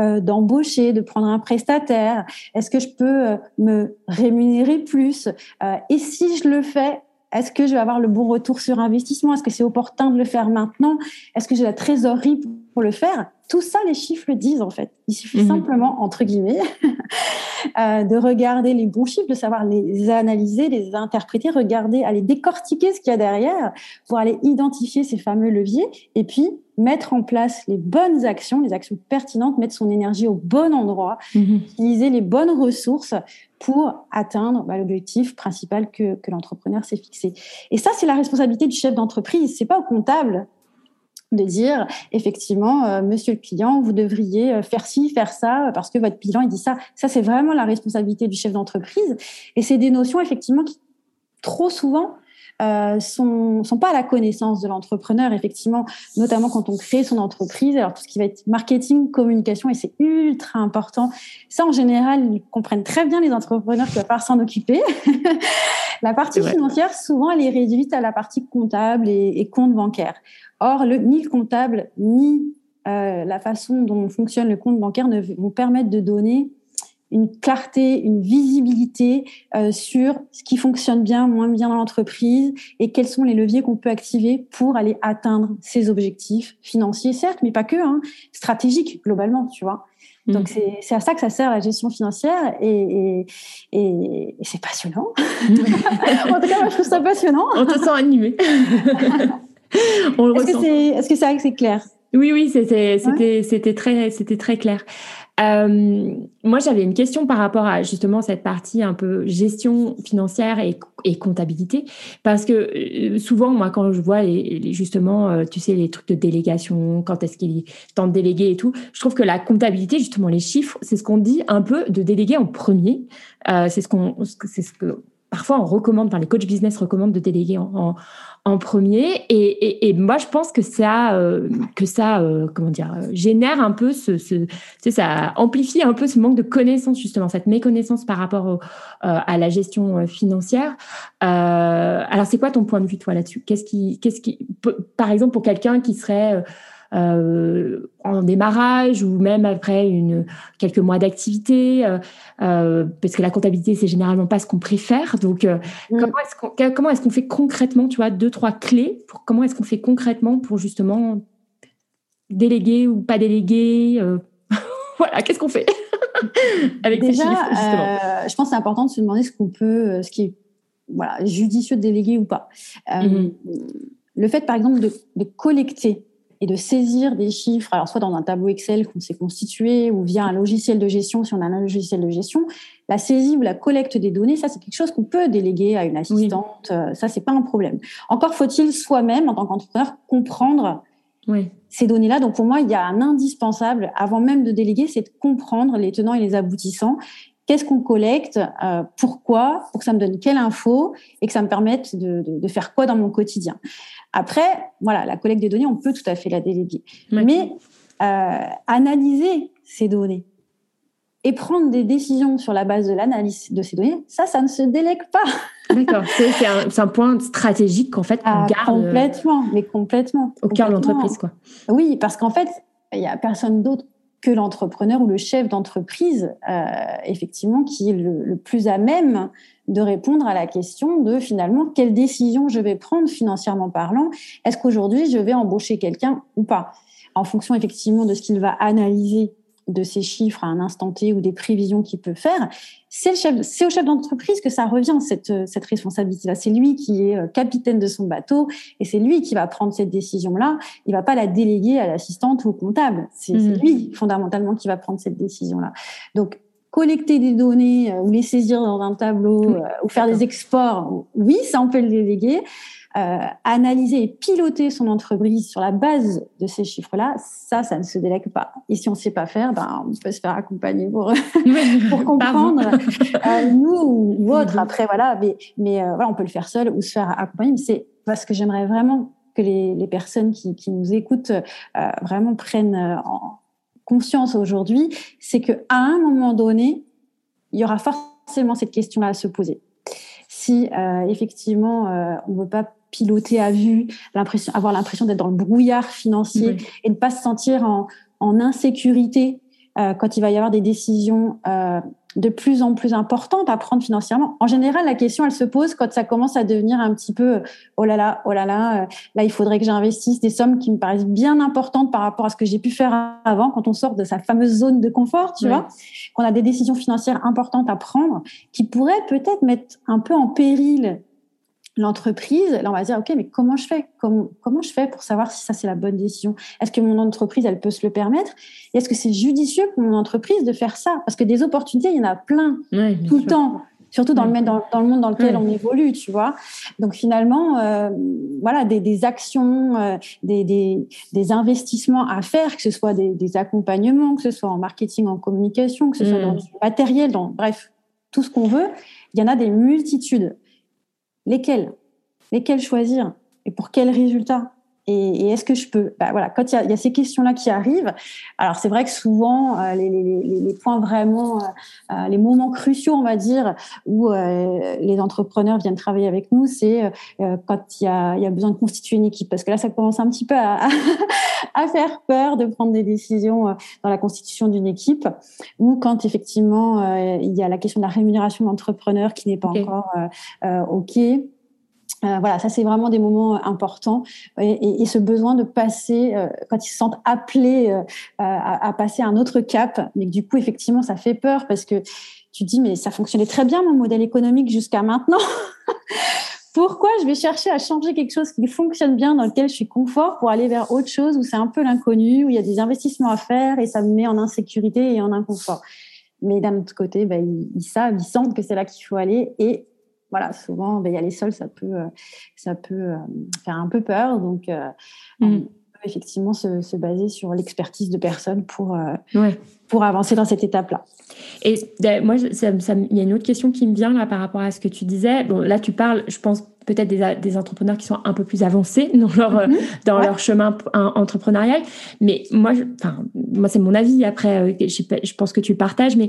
euh, d'embaucher, de prendre un prestataire? Est-ce que je peux euh, me rémunérer plus? Euh, Et si je le fais, est-ce que je vais avoir le bon retour sur investissement? Est-ce que c'est opportun de le faire maintenant? Est-ce que j'ai la trésorerie pour le faire. Tout ça, les chiffres le disent en fait. Il suffit mhm. simplement, entre guillemets, euh, de regarder les bons chiffres, de savoir les analyser, les interpréter, regarder, aller décortiquer ce qu'il y a derrière pour aller identifier ces fameux leviers et puis mettre en place les bonnes actions, les actions pertinentes, mettre son énergie au bon endroit, mhm. utiliser les bonnes ressources pour atteindre bah, l'objectif principal que, que l'entrepreneur s'est fixé. Et ça, c'est la responsabilité du chef d'entreprise. C'est pas au comptable de dire effectivement, euh, monsieur le client, vous devriez euh, faire ci, faire ça, parce que votre bilan il dit ça. Ça, c'est vraiment la responsabilité du chef d'entreprise. Et c'est des notions effectivement qui trop souvent euh, sont, sont pas à la connaissance de l'entrepreneur, effectivement, notamment quand on crée son entreprise. Alors, tout ce qui va être marketing, communication, et c'est ultra important. Ça, en général, ils comprennent très bien les entrepreneurs qui vont pas s'en occuper. la partie financière, souvent, elle est réduite à la partie comptable et, et compte bancaire. Or, le, ni le comptable, ni euh, la façon dont fonctionne le compte bancaire ne vont permettre de donner une clarté, une visibilité euh, sur ce qui fonctionne bien, moins bien dans l'entreprise et quels sont les leviers qu'on peut activer pour aller atteindre ces objectifs financiers, certes, mais pas que, hein, stratégiques globalement, tu vois. Mm. Donc c'est à ça que ça sert la gestion financière et, et, et, c'est passionnant. en tout cas, moi je trouve ça passionnant. On te sent animé. Est-ce que c'est est clair? Oui, oui, c'était très, très clair. Euh, moi, j'avais une question par rapport à justement cette partie un peu gestion financière et, et comptabilité, parce que euh, souvent, moi, quand je vois les, justement, euh, tu sais, les trucs de délégation, quand est-ce qu'il tente de déléguer et tout, je trouve que la comptabilité, justement, les chiffres, c'est ce qu'on dit un peu de déléguer en premier. c'est ce qu'on, c'est ce que parfois on recommande, enfin les coachs business recommandent de déléguer en, en, premier. Et, et, moi, je pense que ça, euh, que ça, euh, comment dire, euh, génère un peu ce, ce, ça amplifie un peu ce manque de connaissances justement, cette méconnaissance par rapport à la gestion financière. alors, c'est quoi ton point de vue toi là-dessus? Qu'est-ce qui, qu'est-ce qui, par exemple, pour quelqu'un qui serait euh, en démarrage ou même après une, quelques mois d'activité, euh, euh, parce que la comptabilité, c'est généralement pas ce qu'on préfère. Donc, mm. comment est-ce qu'on comment est-ce qu'on fait concrètement, tu vois, deux, trois clés pour comment est-ce qu'on fait concrètement pour justement déléguer ou pas déléguer Voilà, qu'est-ce qu'on fait avec Déjà, je pense c'est important de se demander ce qu'on peut, ce qui est voilà, judicieux de déléguer ou pas. Mm-hmm. Le fait, par exemple, de, de collecter et de saisir des chiffres, alors soit dans un tableau Excel qu'on s'est constitué ou via un logiciel de gestion, si on a un logiciel de gestion, la saisie ou la collecte des données, ça c'est quelque chose qu'on peut déléguer à une assistante, euh, ça c'est pas un problème. Encore faut-il soi-même, en tant qu'entrepreneur, comprendre ces données-là. Donc pour moi, il y a un indispensable, avant même de déléguer, c'est de comprendre les tenants et les aboutissants qu'est-ce qu'on collecte, euh, pourquoi, pour que ça me donne quelle info et que ça me permette de, de, de, faire quoi dans mon quotidien. Après, voilà, la collecte des données, on peut tout à fait la déléguer. Mais euh, analyser ces données et prendre des décisions sur la base de l'analyse de ces données, ça, ça ne se délègue pas. D'accord, c'est un, un, point stratégique en fait qu'on ah, garde. Euh, complètement, mais complètement. Au cœur de l'entreprise, quoi. Oui, parce qu'en fait, il n'y a personne d'autre que l'entrepreneur ou le chef d'entreprise, euh, effectivement, qui est le, plus à même de répondre à la question de finalement quelle décision je vais prendre financièrement parlant. Est-ce qu'aujourd'hui je vais embaucher quelqu'un ou pas? En fonction effectivement de ce qu'il va analyser de ces chiffres à un instant T ou des prévisions qu'il peut faire, c'est le chef, c'est au chef d'entreprise que ça revient cette cette responsabilité-là. C'est lui qui est euh, capitaine de son bateau et c'est lui qui va prendre cette décision-là. Il va pas la déléguer à l'assistante ou au comptable. C'est mmh. lui fondamentalement qui va prendre cette décision-là. Donc collecter des données euh, ou les saisir dans un tableau euh, ou faire des exports, oui, ça on peut le déléguer. Euh, analyser et piloter son entreprise sur la base de ces chiffres-là, ça, ça ne se délègue pas. Et si on ne sait pas faire, ben, on peut se faire accompagner pour, pour comprendre, euh, nous ou autres. Après, voilà, mais, mais euh, voilà, on peut le faire seul ou se faire accompagner. Mais c'est parce que j'aimerais vraiment que les, les personnes qui, qui, nous écoutent euh, vraiment prennent en conscience aujourd'hui, c'est qu'à un moment donné, il y aura forcément cette question-là à se poser. Si euh, effectivement euh, on ne veut pas piloter à vue, l'impression, avoir l'impression d'être dans le brouillard financier et ne pas se sentir en, en insécurité quand il va y avoir des décisions de plus en plus importantes à prendre financièrement. En général, la question, elle se pose quand ça commence à devenir un petit peu, oh là là, oh là là, là, il faudrait que j'investisse des sommes qui me paraissent bien importantes par rapport à ce que j'ai pu faire avant, quand on sort de sa fameuse zone de confort, tu vois, qu'on a des décisions financières importantes à prendre, qui pourraient peut-être mettre un peu en péril l'entreprise, là on va dire ok mais comment je fais? Comment, comment je fais pour savoir si ça c'est la bonne décision? Est-ce que mon entreprise elle peut se le permettre? Est-ce que c'est judicieux pour mon entreprise de faire ça? Parce que des opportunités il y en a plein tout le temps, surtout dans le dans, dans, le monde dans lequel on évolue, tu vois. Donc finalement euh, voilà des, des actions, euh, des, des, des, investissements à faire, que ce soit des, des, accompagnements, que ce soit en marketing, en communication, que ce soit dans du matériel, dans bref tout ce qu'on veut. Il y en a des multitudes lesquels? Lesquels choisir? Et pour quels résultats et, est-ce que je peux? Bah, Voilà, quand il y, a, ces questions-là qui arrivent, alors c'est vrai que souvent euh, les, points vraiment, euh, euh, les moments cruciaux, on va dire, où les entrepreneurs viennent travailler avec nous, c'est quand il y, a, besoin de constituer une équipe, parce que là, ça commence un petit peu à, à faire peur de prendre des décisions dans la constitution d'une équipe, ou quand effectivement il y a la question de la rémunération de l'entrepreneur qui n'est pas encore ok. Euh, voilà, ça c'est vraiment des moments euh, importants et, ce besoin de passer, euh, quand ils se sentent appelés à, passer à un autre cap, mais que du coup effectivement ça fait peur parce que tu dis mais ça fonctionnait très bien mon modèle économique jusqu'à maintenant. Pourquoi je vais chercher à changer quelque chose qui fonctionne bien, dans lequel je suis confort, pour aller vers autre chose où c'est un peu l'inconnu, où il y a des investissements à faire et ça me met en insécurité et en inconfort? Mais d'un autre côté, ben, ils savent, ils sentent que c'est là qu'il faut aller et voilà, souvent, ben, il y a les sols, ça peut, euh, ça peut euh, faire un peu peur. Donc, euh, mm. Effectivement se, baser sur l'expertise de personnes pour, pour avancer dans cette étape-là. Et ben, moi, il y a une autre question qui me vient là par rapport à ce que tu disais. Bon, là, tu parles, je pense, peut-être des, des, entrepreneurs qui sont un peu plus avancés dans leur, mhm. dans leur chemin entrepreneurial. Mais moi, enfin, moi c'est mon avis. Après, euh, je, je, pense que tu le partages, mais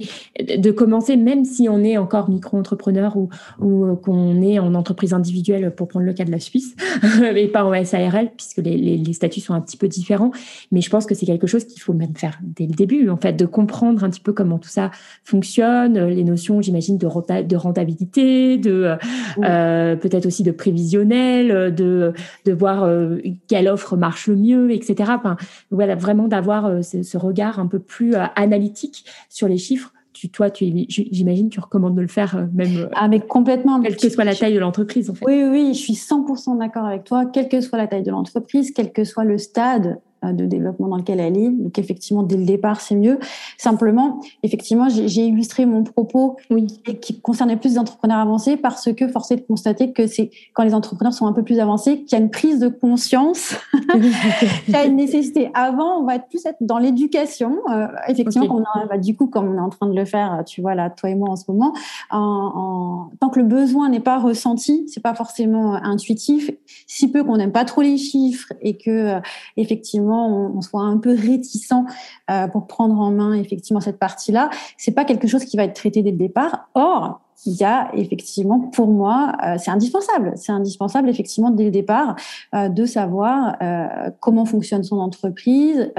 de commencer, même si on est encore micro-entrepreneur ou, ou euh, qu'on est en entreprise individuelle, pour prendre le cas de la Suisse, mais pas en SARL, puisque les, les, les, statuts sont un petit peu différents. Mais je pense que c'est quelque chose qu'il faut même faire dès le début, en fait, de comprendre un petit peu comment tout ça fonctionne, les notions, j'imagine, de, de rentabilité, de euh, peut-être aussi de prévisionnel, euh, de, de voir euh, quelle offre marche le mieux, etc. Enfin, voilà, vraiment d'avoir euh, ce, regard un peu plus analytique sur les chiffres tu, toi, tu, j'imagine, tu recommandes de le faire même. Ah, mais complètement. Quelle que soit la taille de l'entreprise, en fait. Oui, oui, je suis 100% d'accord avec toi. Quelle que soit la taille de l'entreprise, quel que soit le stade de développement dans lequel elle est. Donc effectivement, dès le départ, c'est mieux. Simplement, effectivement, j'ai illustré mon propos oui. qui concernait plus les entrepreneurs avancés parce que force est de constater que c'est quand les entrepreneurs sont un peu plus avancés qu'il y a une prise de conscience, qu'il y a une nécessité. Avant, on va être plus être dans l'éducation. Euh, effectivement, on bah, du coup, comme on est en train de le faire, tu vois là, toi et moi en ce moment, en, tant que le besoin n'est pas ressenti, c'est pas forcément intuitif. Si peu qu'on n'aime pas trop les chiffres et que euh, effectivement on, soit un peu réticent euh, pour prendre en main effectivement cette partie-là, c'est pas quelque chose qui va être traité dès le départ. Or, il y a effectivement, pour moi, euh, c'est indispensable. C'est indispensable, effectivement, dès le départ, euh, de savoir euh, comment fonctionne son entreprise,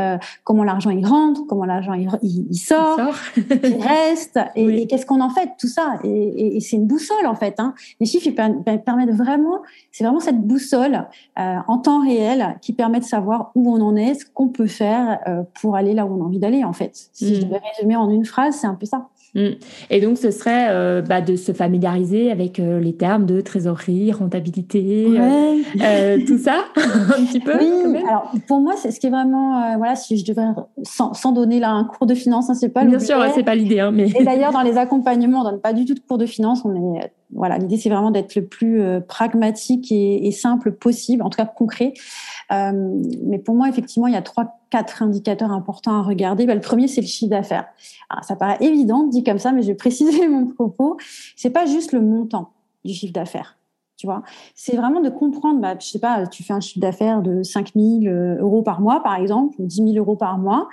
comment l'argent il rentre, comment l'argent il, il, sort, il, reste, et, qu'est-ce qu'on en fait, tout ça. Et, et, c'est une boussole, en fait. Hein. Les chiffres ils permettent vraiment, c'est vraiment cette boussole en temps réel qui permet de savoir où on en est, ce qu'on peut faire pour aller là où on a envie d'aller, en fait. Si je mm. devais résumer en une phrase, c'est un peu ça. Mm. Et donc, ce serait euh, bah, de se familiariser avec euh, les termes de trésorerie, rentabilité, euh, tout ça, un petit peu. Oui, alors pour moi, c'est ce qui est vraiment, voilà, si je devrais, sans, sans, donner là un cours de finance, hein, c'est pas Bien sûr, c'est pas l'idée. Hein, mais... Et d'ailleurs, dans les accompagnements, on donne pas du tout de cours de finance. On est, voilà, l'idée c'est vraiment d'être le plus pragmatique et, et, simple possible, en tout cas concret. mais pour moi, effectivement, il y a trois quatre indicateurs importants à regarder. Bah, le premier, c'est le chiffre d'affaires. Ça paraît évident dit comme ça, mais je vais préciser mon propos. C'est pas juste le montant du chiffre d'affaires. Tu vois, c'est vraiment de comprendre, bah, je sais pas, tu fais un chiffre d'affaires de 5 000 euh, euros par mois, par exemple, ou 10 000 euros par mois.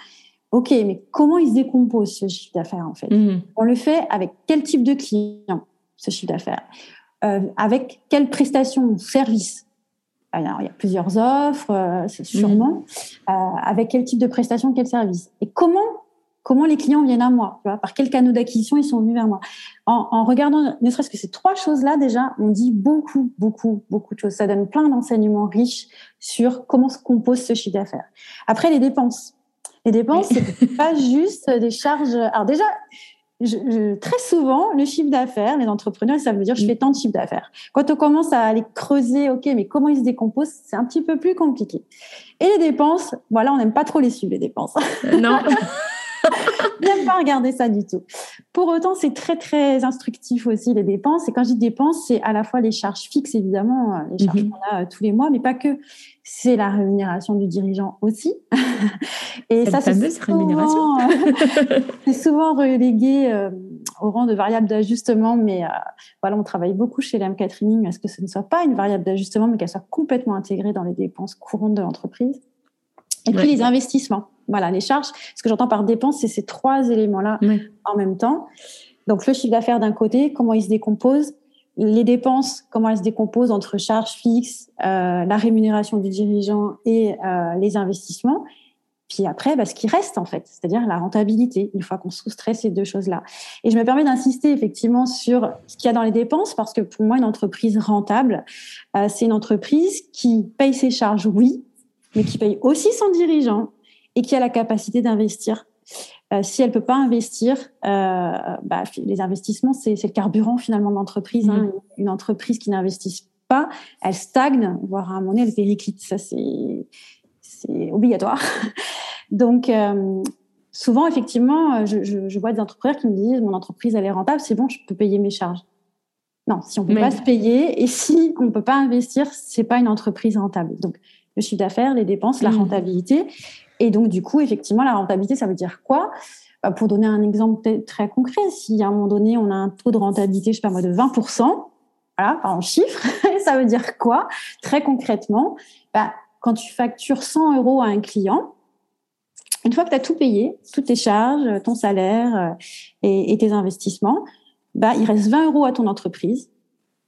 OK, mais comment il se décompose ce chiffre d'affaires, en fait? Mmh. On le fait avec quel type de client, ce chiffre d'affaires euh, Avec quelle prestation ou service? Alors, il y a plusieurs offres, euh, sûrement. Mhm. Euh, avec quel type de prestation, quel service? Et comment comment les clients viennent à moi, par quels canaux d'acquisition ils sont venus vers moi? En, regardant ne serait-ce que ces trois choses-là, déjà, on dit beaucoup, beaucoup, beaucoup de choses. Ça donne plein d'enseignements riches sur comment se compose ce chiffre d'affaires. Après, les dépenses. Les dépenses, c'est pas juste des charges. Alors déjà, très souvent, le chiffre d'affaires, les entrepreneurs, ça veut dire je fais tant de chiffre d'affaires. Quand on commence à aller creuser, ok, mais comment ils se décomposent, c'est un petit peu plus compliqué. Et les dépenses, voilà, on n'aime pas trop les suivre, les dépenses. Non. Pas regarder ça du tout. Pour autant, c'est très très instructif aussi les dépenses. Et quand je dis dépenses, c'est à la fois les charges fixes évidemment, euh, les charges mhm. qu'on a euh, tous les mois, mais pas que. C'est la rémunération du dirigeant aussi. Et ça, c'est souvent, c'est souvent relégué euh, au rang de variable d'ajustement, mais voilà, on travaille beaucoup chez l'AM Catering à ce que ce ne soit pas une variable d'ajustement, mais qu'elle soit complètement intégrée dans les dépenses courantes de l'entreprise. Et puis les investissements. Voilà, les charges. Ce que j'entends par dépenses, c'est ces trois éléments-là en même temps. Donc le chiffre d'affaires d'un côté, comment il se décompose, les dépenses, comment elles se décomposent entre charges fixes, euh, la rémunération du dirigeant et euh, les investissements. Puis après, bah, ce qui reste en fait, c'est-à-dire la rentabilité, une fois qu'on soustrait ces deux choses-là. Et je me permets d'insister effectivement sur ce qu'il y a dans les dépenses, parce que pour moi, une entreprise rentable, euh, c'est une entreprise qui paye ses charges, oui, mais qui paye aussi son dirigeant et qui a la capacité d'investir. Euh, si elle peut pas investir, euh, bah, les investissements, c'est le carburant finalement de l'entreprise. Hein. Mmh. Une entreprise qui n'investit pas, elle stagne, voire à un moment donné, elle périclite. Ça, c'est obligatoire. Donc, euh, souvent, effectivement, je, je, je, vois des entrepreneurs qui me disent mon entreprise, elle est rentable, c'est bon, je peux payer mes charges. Non, si on peut pas se payer et si on peut pas investir, c'est pas une entreprise rentable. Donc, le chiffre d'affaires, les dépenses, la mmh. rentabilité. Et donc, du coup, effectivement, la rentabilité, ça veut dire quoi? Bah, Pour donner un exemple très concret, si à un moment donné, on a un taux de rentabilité, je sais pas moi, de 20%, voilà, en chiffres, ça veut dire quoi? Très concrètement, bah, quand tu factures 100 euros à un client, une fois que tu as tout payé, toutes tes charges, ton salaire euh, et, tes investissements, bah, il reste 20 euros à ton entreprise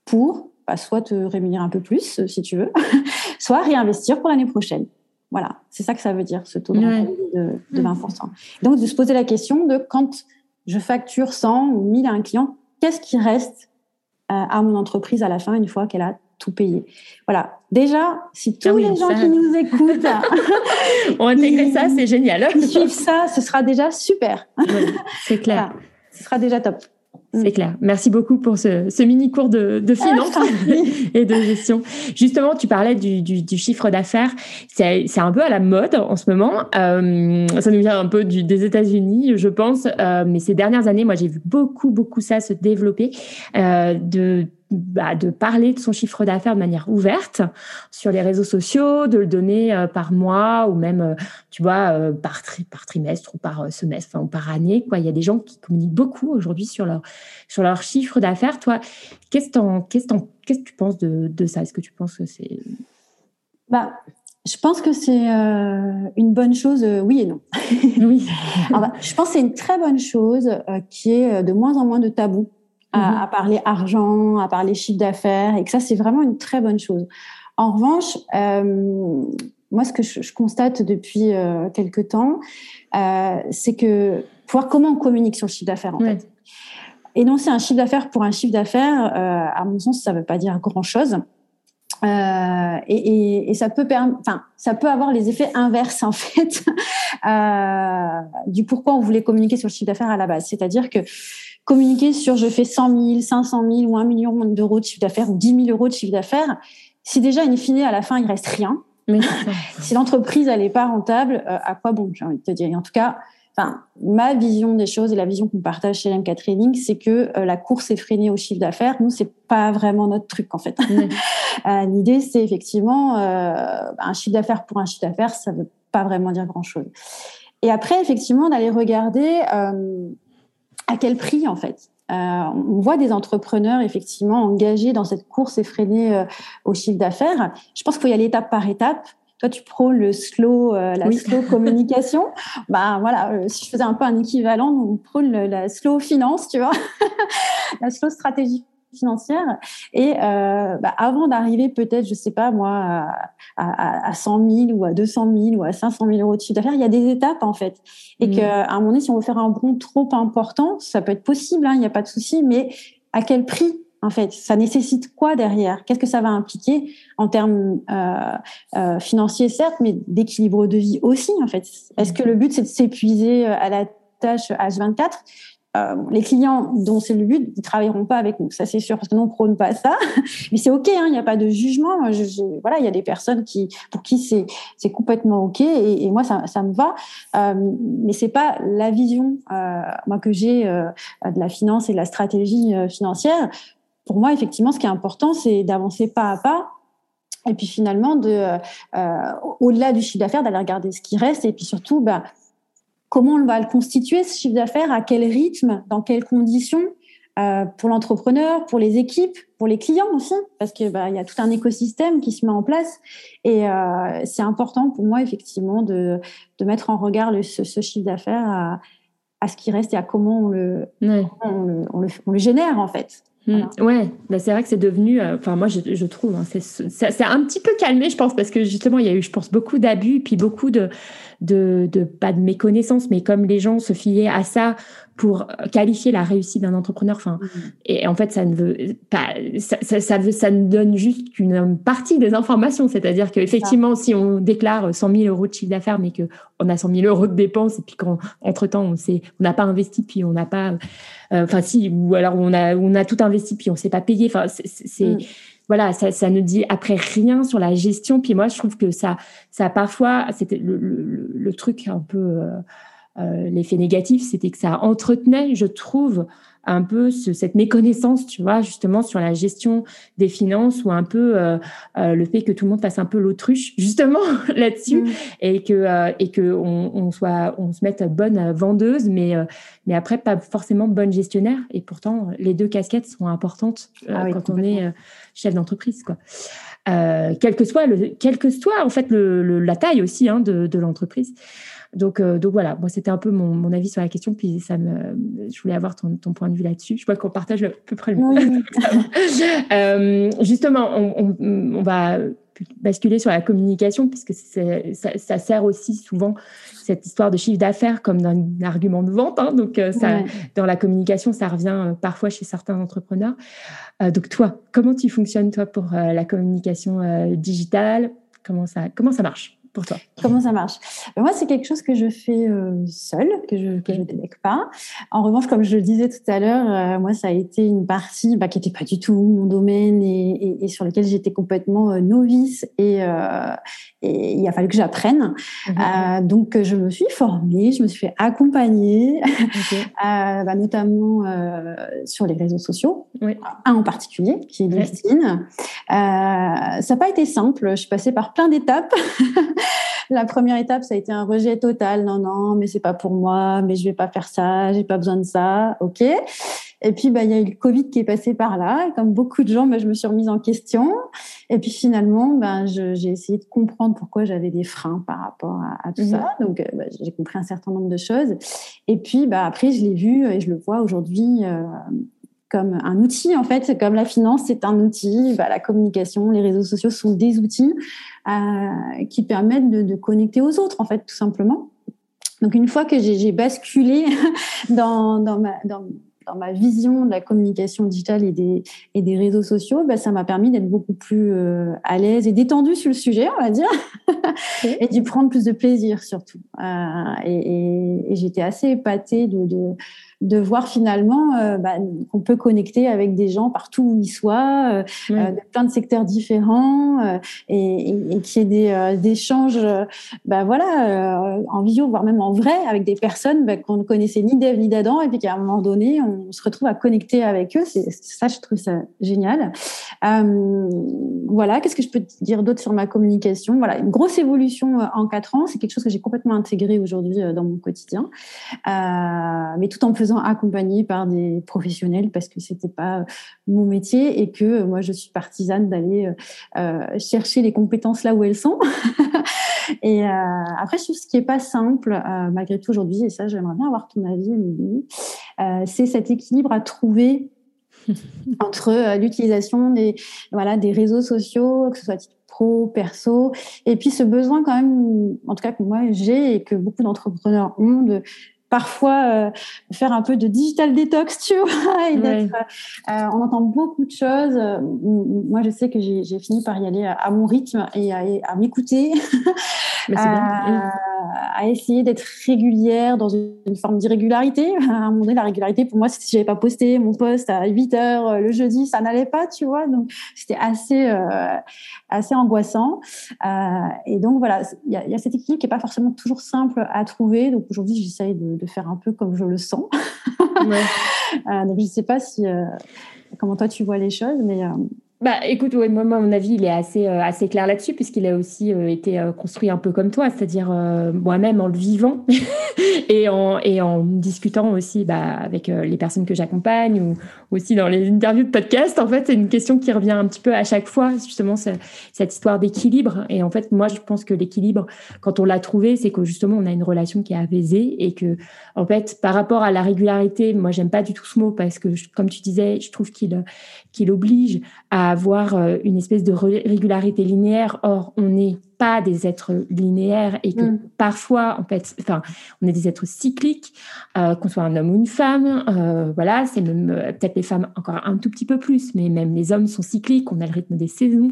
pour bah, soit te rémunérer un peu plus, euh, si tu veux, soit réinvestir pour l'année prochaine. Voilà, c'est ça que ça veut dire, ce taux de, de, 20%. Donc, de se poser la question de quand je facture 100 ou 1000 à un client, qu'est-ce qui reste euh, à mon entreprise à la fin, une fois qu'elle a tout payé? Voilà. Déjà, si tous ah les gens qui nous écoutent ont intégré ça, c'est génial. Ils suivent ça, ce sera déjà super. c'est clair. ce sera déjà top. C'est clair. Merci beaucoup pour ce, mini cours de, de finance ah, et de gestion. Justement, tu parlais du, du, chiffre d'affaires. C'est un peu à la mode en ce moment. Euh, ça nous vient un peu du, des États-Unis, je pense. Euh, mais ces dernières années, moi, j'ai vu beaucoup, beaucoup ça se développer. Euh, de bah, de parler de son chiffre d'affaires de manière ouverte sur les réseaux sociaux, de le donner euh, par mois ou même, euh, tu vois, euh, par, par trimestre ou par semestre, ou par année. Quoi. Il y a des gens qui communiquent beaucoup aujourd'hui sur leur, sur leur chiffre d'affaires. Toi, qu'est-ce qu'est-ce qu'est-ce que tu penses de, de ça? Est-ce que tu penses que c'est... Bah, je pense que c'est une bonne chose, oui et non. oui. Bah, je pense que c'est une très bonne chose qui est de moins en moins de tabous Mhm. à, parler argent, à parler chiffre d'affaires, et que ça, c'est vraiment une très bonne chose. En revanche, euh, moi, ce que je, constate depuis euh, quelques temps, euh, c'est que voir comment on communique sur le chiffre d'affaires, en fait. Énoncer un chiffre d'affaires pour un chiffre d'affaires, euh, à mon sens, ça ne veut pas dire grand-chose. Euh, et, et, et, ça peut enfin ça peut avoir les effets inverses en fait euh, du pourquoi on voulait communiquer sur le chiffre d'affaires à la base c'est-à-dire que communiquer sur je fais 100 000, 500 000 ou 1 million d'euros de chiffre d'affaires ou 10 000 euros de chiffre d'affaires, si déjà, in fine, à la fin, il reste rien, mais si l'entreprise, elle n'est pas rentable, euh, à quoi bon, j'ai envie de te dire? en tout cas, enfin, ma vision des choses et la vision qu'on partage chez l'MK Trading, c'est que euh, la course est freinée au chiffre d'affaires. Nous, c'est pas vraiment notre truc, en fait. Euh, l'idée, c'est effectivement, un chiffre d'affaires pour un chiffre d'affaires, ça veut pas vraiment dire grand-chose. Et après, effectivement, d'aller regarder à quel prix en fait? Euh, on voit des entrepreneurs effectivement engagés dans cette course effrénée euh, au chiffre d'affaires. Je pense qu'il faut y aller étape par étape. Toi, tu prends le slow, euh, la slow communication. bah voilà, euh, si je faisais un peu un équivalent, on prône la slow finance, tu vois, la slow stratégie financière. Et euh, bah, avant d'arriver peut-être, je sais pas moi, à, à, 100 000 ou à 200 000 ou à 500 000 euros de chiffre d'affaires, il y a des étapes en fait. Et mmh. qu'à un moment donné, si on veut faire un bond trop important, ça peut être possible, hein, il n'y a pas de souci, mais à quel prix en fait? Ça nécessite quoi derrière? Qu'est-ce que ça va impliquer en termes euh, euh, financiers, certes, mais d'équilibre de vie aussi, en fait? Est-ce que le but, c'est de s'épuiser à la tâche H24 euh, les clients dont c'est le but, ils travailleront pas avec nous, ça c'est sûr, parce que nous on prône pas ça. Mais c'est ok, hein, il n'y a pas de jugement. voilà, il y a des personnes qui, pour qui c'est complètement ok, et, moi ça, ça me va. Euh, mais c'est pas la vision euh, moi que j'ai euh, de la finance et de la stratégie financière pour moi, effectivement, ce qui est important, c'est d'avancer pas à pas. Et puis finalement, de, au-delà du chiffre d'affaires, d'aller regarder ce qui reste. Et puis surtout, bah, comment on va le constituer, ce chiffre d'affaires, à quel rythme, dans quelles conditions, euh, pour l'entrepreneur, pour les équipes, pour les clients aussi, parce que bah, il y a tout un écosystème qui se met en place. Et euh, c'est important pour moi, effectivement, de, de mettre en regard le, ce, ce, chiffre d'affaires à, à, ce qui reste et à comment on le, on, le, on, le, on le génère, en fait. Mm. Ouais, bah c'est vrai que c'est devenu, euh, enfin moi je, je trouve, hein, c'est un petit peu calmé je pense parce que justement il y a eu je pense beaucoup d'abus puis beaucoup de, de, de, pas de méconnaissance mais comme les gens se fiaient à ça pour qualifier la réussite d'un entrepreneur. Enfin, mm. et en fait, ça ne veut pas, ça, ça, ça, veut, ça ne donne juste qu'une partie des informations. C'est-à-dire qu'effectivement, si on déclare 100 000 euros de chiffre d'affaires, mais qu'on a 100 000 euros de dépenses, et puis qu'entre temps, on sait, on n'a pas investi, puis on n'a pas, euh, enfin, si, ou alors on a, on a tout investi, puis on s'est pas payé. Enfin, c'est, mm. Voilà, ça, ça ne dit après rien sur la gestion. Puis moi, je trouve que ça, ça parfois, c'était le, le, le, truc un peu, euh, euh, l'effet négatif, c'était que ça entretenait, je trouve, un peu cette méconnaissance, tu vois, justement sur la gestion des finances ou un peu euh, euh, le fait que tout le monde fasse un peu l'autruche, justement là-dessus, mm. et que et que on, soit, on se mette bonne vendeuse, mais mais après pas forcément bonne gestionnaire. Et pourtant, les deux casquettes sont importantes ah quand on est chef d'entreprise, quoi. quel que soit le, quel que soit en fait le, la taille aussi hein, de, de l'entreprise. Donc, euh, donc voilà, moi c'était un peu mon, mon, avis sur la question, puis ça me, je voulais avoir ton, ton point de vue là-dessus. Je vois qu'on partage à peu près le même. euh, justement, on, on, on, va basculer sur la communication, puisque ça, ça, sert aussi souvent cette histoire de chiffre d'affaires comme un argument de vente. Hein, donc, euh, ça, dans la communication, ça revient euh, parfois chez certains entrepreneurs. Euh, donc, toi, comment tu fonctionnes, toi, pour la communication digitale? Comment ça, comment ça marche? Toi Comment ça marche? Ben, Moi, c'est quelque chose que je fais euh, seule, que je que je délègue pas. En revanche, comme je le disais tout à l'heure, euh, moi, ça a été une partie bah, qui n'était pas du tout mon domaine et, et, sur lequel j'étais complètement euh, novice et, et, il a fallu que j'apprenne. Mhm. donc, je me suis formée, je me suis fait accompagner, bah, notamment sur les réseaux sociaux, un en particulier, qui est LinkedIn. ça n'a pas été simple. Je suis passée par plein d'étapes. la première étape, ça a été un rejet total. Non, non, mais c'est pas pour moi, mais je vais pas faire ça, j'ai pas besoin de ça. OK. Et puis, bah, il y a eu le Covid qui est passé par là. Et comme beaucoup de gens, bah, je me suis remise en question. Et puis, finalement, bah, j'ai essayé de comprendre pourquoi j'avais des freins par rapport à, tout ça. Mhm. Donc, euh, bah, j'ai compris un certain nombre de choses. Et puis, bah, après, je l'ai vu et je le vois aujourd'hui euh, comme un outil en fait, comme la finance, c'est un outil. Bah, la communication, les réseaux sociaux sont des outils euh, qui permettent de, de, connecter aux autres en fait, tout simplement. Donc une fois que j'ai basculé dans, dans, ma, dans, dans ma vision de la communication digitale et des, et des réseaux sociaux, bah, ça m'a permis d'être beaucoup plus euh, à l'aise et détendue sur le sujet, on va dire, et d'y prendre plus de plaisir surtout. Euh, et, et, et j'étais assez épatée de, de, de voir finalement euh, bah, qu'on peut connecter avec des gens partout où ils soient, euh, euh de plein de secteurs différents, euh, et, et, et qu'il y ait des échanges, bah, voilà, en visio, voire même en vrai, avec des personnes bah, qu'on ne connaissait ni d'Ève ni d'Adam, et puis qu'à un moment donné, on se retrouve à connecter avec eux. C'est ça, je trouve ça génial. voilà, qu'est-ce que je peux te dire d'autre sur ma communication? Voilà, une grosse évolution en quatre ans. C'est quelque chose que j'ai complètement intégré aujourd'hui dans mon quotidien, mais tout en faisant accompagnée par des professionnels parce que c'était pas mon métier et que moi je suis partisane d'aller euh, euh, chercher les compétences là où elles sont. et euh, après, trouve ce qui est pas simple malgré tout aujourd'hui, et ça j'aimerais bien avoir ton avis, c'est cet équilibre à trouver entre l'utilisation des, voilà, des réseaux sociaux, que ce soit pro, perso, et puis ce besoin quand même, en tout cas que moi j'ai et que beaucoup d'entrepreneurs ont de parfois euh, faire un peu de digital détox, tu vois, et euh, on entend beaucoup de choses. Moi, je sais que j'ai fini par y aller à, mon rythme et à, à m'écouter. Mais c'est bien à essayer d'être régulière dans une, forme d'irrégularité. À un moment donné, la régularité, pour moi, si j'avais pas posté mon post à 8 heures euh, le jeudi, ça n'allait pas, tu vois. Donc, c'était assez, euh, assez angoissant. Euh, et donc, voilà, il y, a, cette équilibre qui est pas forcément toujours simple à trouver. Donc, aujourd'hui, j'essaye de, faire un peu comme je le sens. donc, je sais pas si, comment toi tu vois les choses, mais bah, écoute, moi, mon avis, il est assez, euh, assez clair là-dessus, puisqu'il a aussi euh, été euh, construit un peu comme toi, c'est-à-dire moi-même en le vivant et, en, et en discutant aussi bah, avec les personnes que j'accompagne ou aussi dans les interviews de podcast. En fait, c'est une question qui revient un petit peu à chaque fois, justement, cette histoire d'équilibre. Et en fait, moi, je pense que l'équilibre, quand on l'a trouvé, c'est que justement, on a une relation qui est apaisée et que, en fait, par rapport à la régularité, moi, j'aime pas du tout ce mot parce que, comme tu disais, je trouve qu'il qu'il oblige à avoir euh, une espèce de régularité linéaire. Or, on n'est pas des êtres linéaires et que mm. parfois, en fait, enfin, on est des êtres cycliques, euh, qu'on soit un homme ou une femme. Euh, voilà, c'est même peut-être les femmes encore un tout petit peu plus, mais même les hommes sont cycliques. On a le rythme des saisons.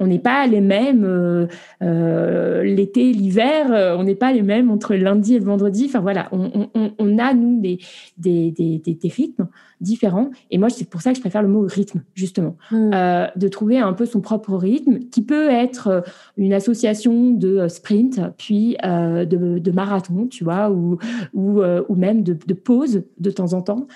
On n'est pas les mêmes l'été, l'hiver. on n'est pas les mêmes entre lundi et le vendredi. Enfin voilà, on, on, a nous des, des, des, des rythmes différents. Et moi, c'est pour ça que je préfère le mot rythme, justement. Mm. Euh, de trouver un peu son propre rythme, qui peut être euh, une association de euh, sprint, puis de, marathon, tu vois, ou, ou même de, pause de temps en temps.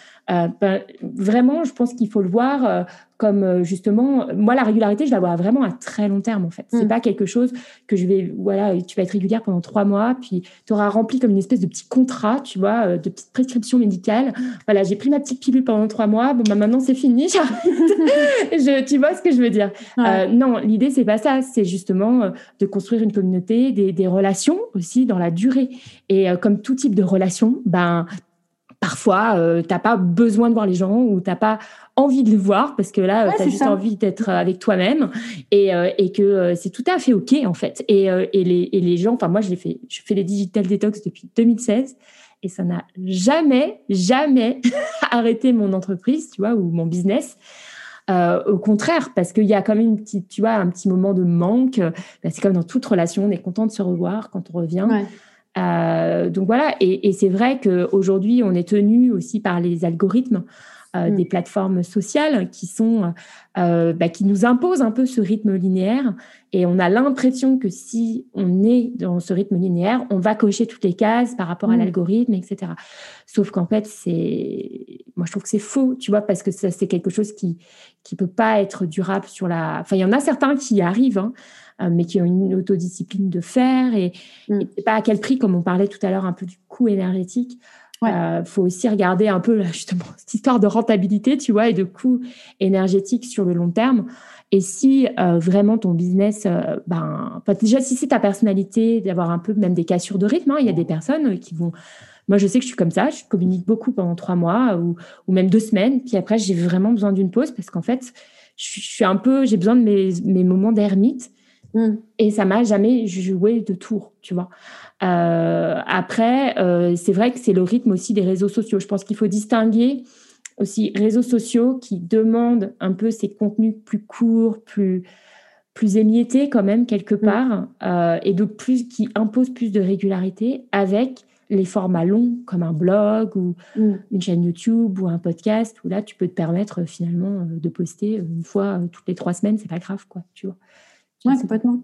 Ben, vraiment, je pense qu'il faut le voir comme euh, justement, moi la régularité, je la vois vraiment à très long terme en fait. C'est mm. pas quelque chose que je vais, voilà, tu vas être régulière pendant trois mois, puis tu auras rempli comme une espèce de petit contrat, tu vois, euh, de petite prescription médicale. Voilà, j'ai pris ma petite pilule pendant trois mois, bon bah maintenant c'est fini, je, tu vois ce que je veux dire? Euh, Non, l'idée c'est pas ça, c'est justement de construire une communauté, des, des, relations aussi dans la durée. Et comme tout type de relation, ben parfois, tu t'as pas besoin de voir les gens ou t'as pas envie de le voir parce que là, tu as juste envie d'être avec toi-même et, euh, et que euh, c'est tout à fait OK en fait. Et, euh, et, les, et les gens, enfin moi, je, fait, je fais les digital detox depuis 2016 et ça n'a jamais, jamais arrêté mon entreprise, tu vois, ou mon business. au contraire, parce qu'il y a quand même une petite, tu vois, un petit moment de manque. Bah, c'est comme dans toute relation, on est content de se revoir quand on revient. Donc voilà, et, et c'est vrai qu'aujourd'hui, on est tenu aussi par les algorithmes euh, mm. des plateformes sociales qui sont euh, bah, qui nous imposent un peu ce rythme linéaire et on a l'impression que si on est dans ce rythme linéaire, on va cocher toutes les cases par rapport à mm. l'algorithme, etc. Sauf qu'en fait, c'est moi je trouve que c'est faux, tu vois, parce que ça c'est quelque chose qui qui peut pas être durable sur la. Enfin, il y en a certains qui y arrivent. Hein, euh, mais qui ont une autodiscipline de faire et, mm. et pas à quel prix, comme on parlait tout à l'heure un peu du coût énergétique. Il euh, faut aussi regarder un peu justement cette histoire de rentabilité, tu vois, et de coût énergétique sur le long terme. Et si euh, vraiment ton business, euh, ben, déjà si c'est ta personnalité, d'avoir un peu même des cassures de rythme, hein, il y a des personnes qui vont. Moi, je sais que je suis comme ça, je communique beaucoup pendant trois mois ou, ou même deux semaines, puis après j'ai vraiment besoin d'une pause parce qu'en fait, je, suis un peu, j'ai besoin de mes, mes moments d'ermite. Mm. Et ça m'a jamais joué de tour, tu vois. Euh, après, euh, c'est vrai que c'est le rythme aussi des réseaux sociaux. Je pense qu'il faut distinguer aussi réseaux sociaux qui demandent un peu ces contenus plus courts, plus plus émiettés quand même quelque mm. part, euh, et donc plus qui imposent plus de régularité avec les formats longs comme un blog ou mm. une chaîne YouTube ou un podcast où là tu peux te permettre finalement de poster une fois toutes les trois semaines, c'est pas grave quoi, tu vois. Ouais, complètement.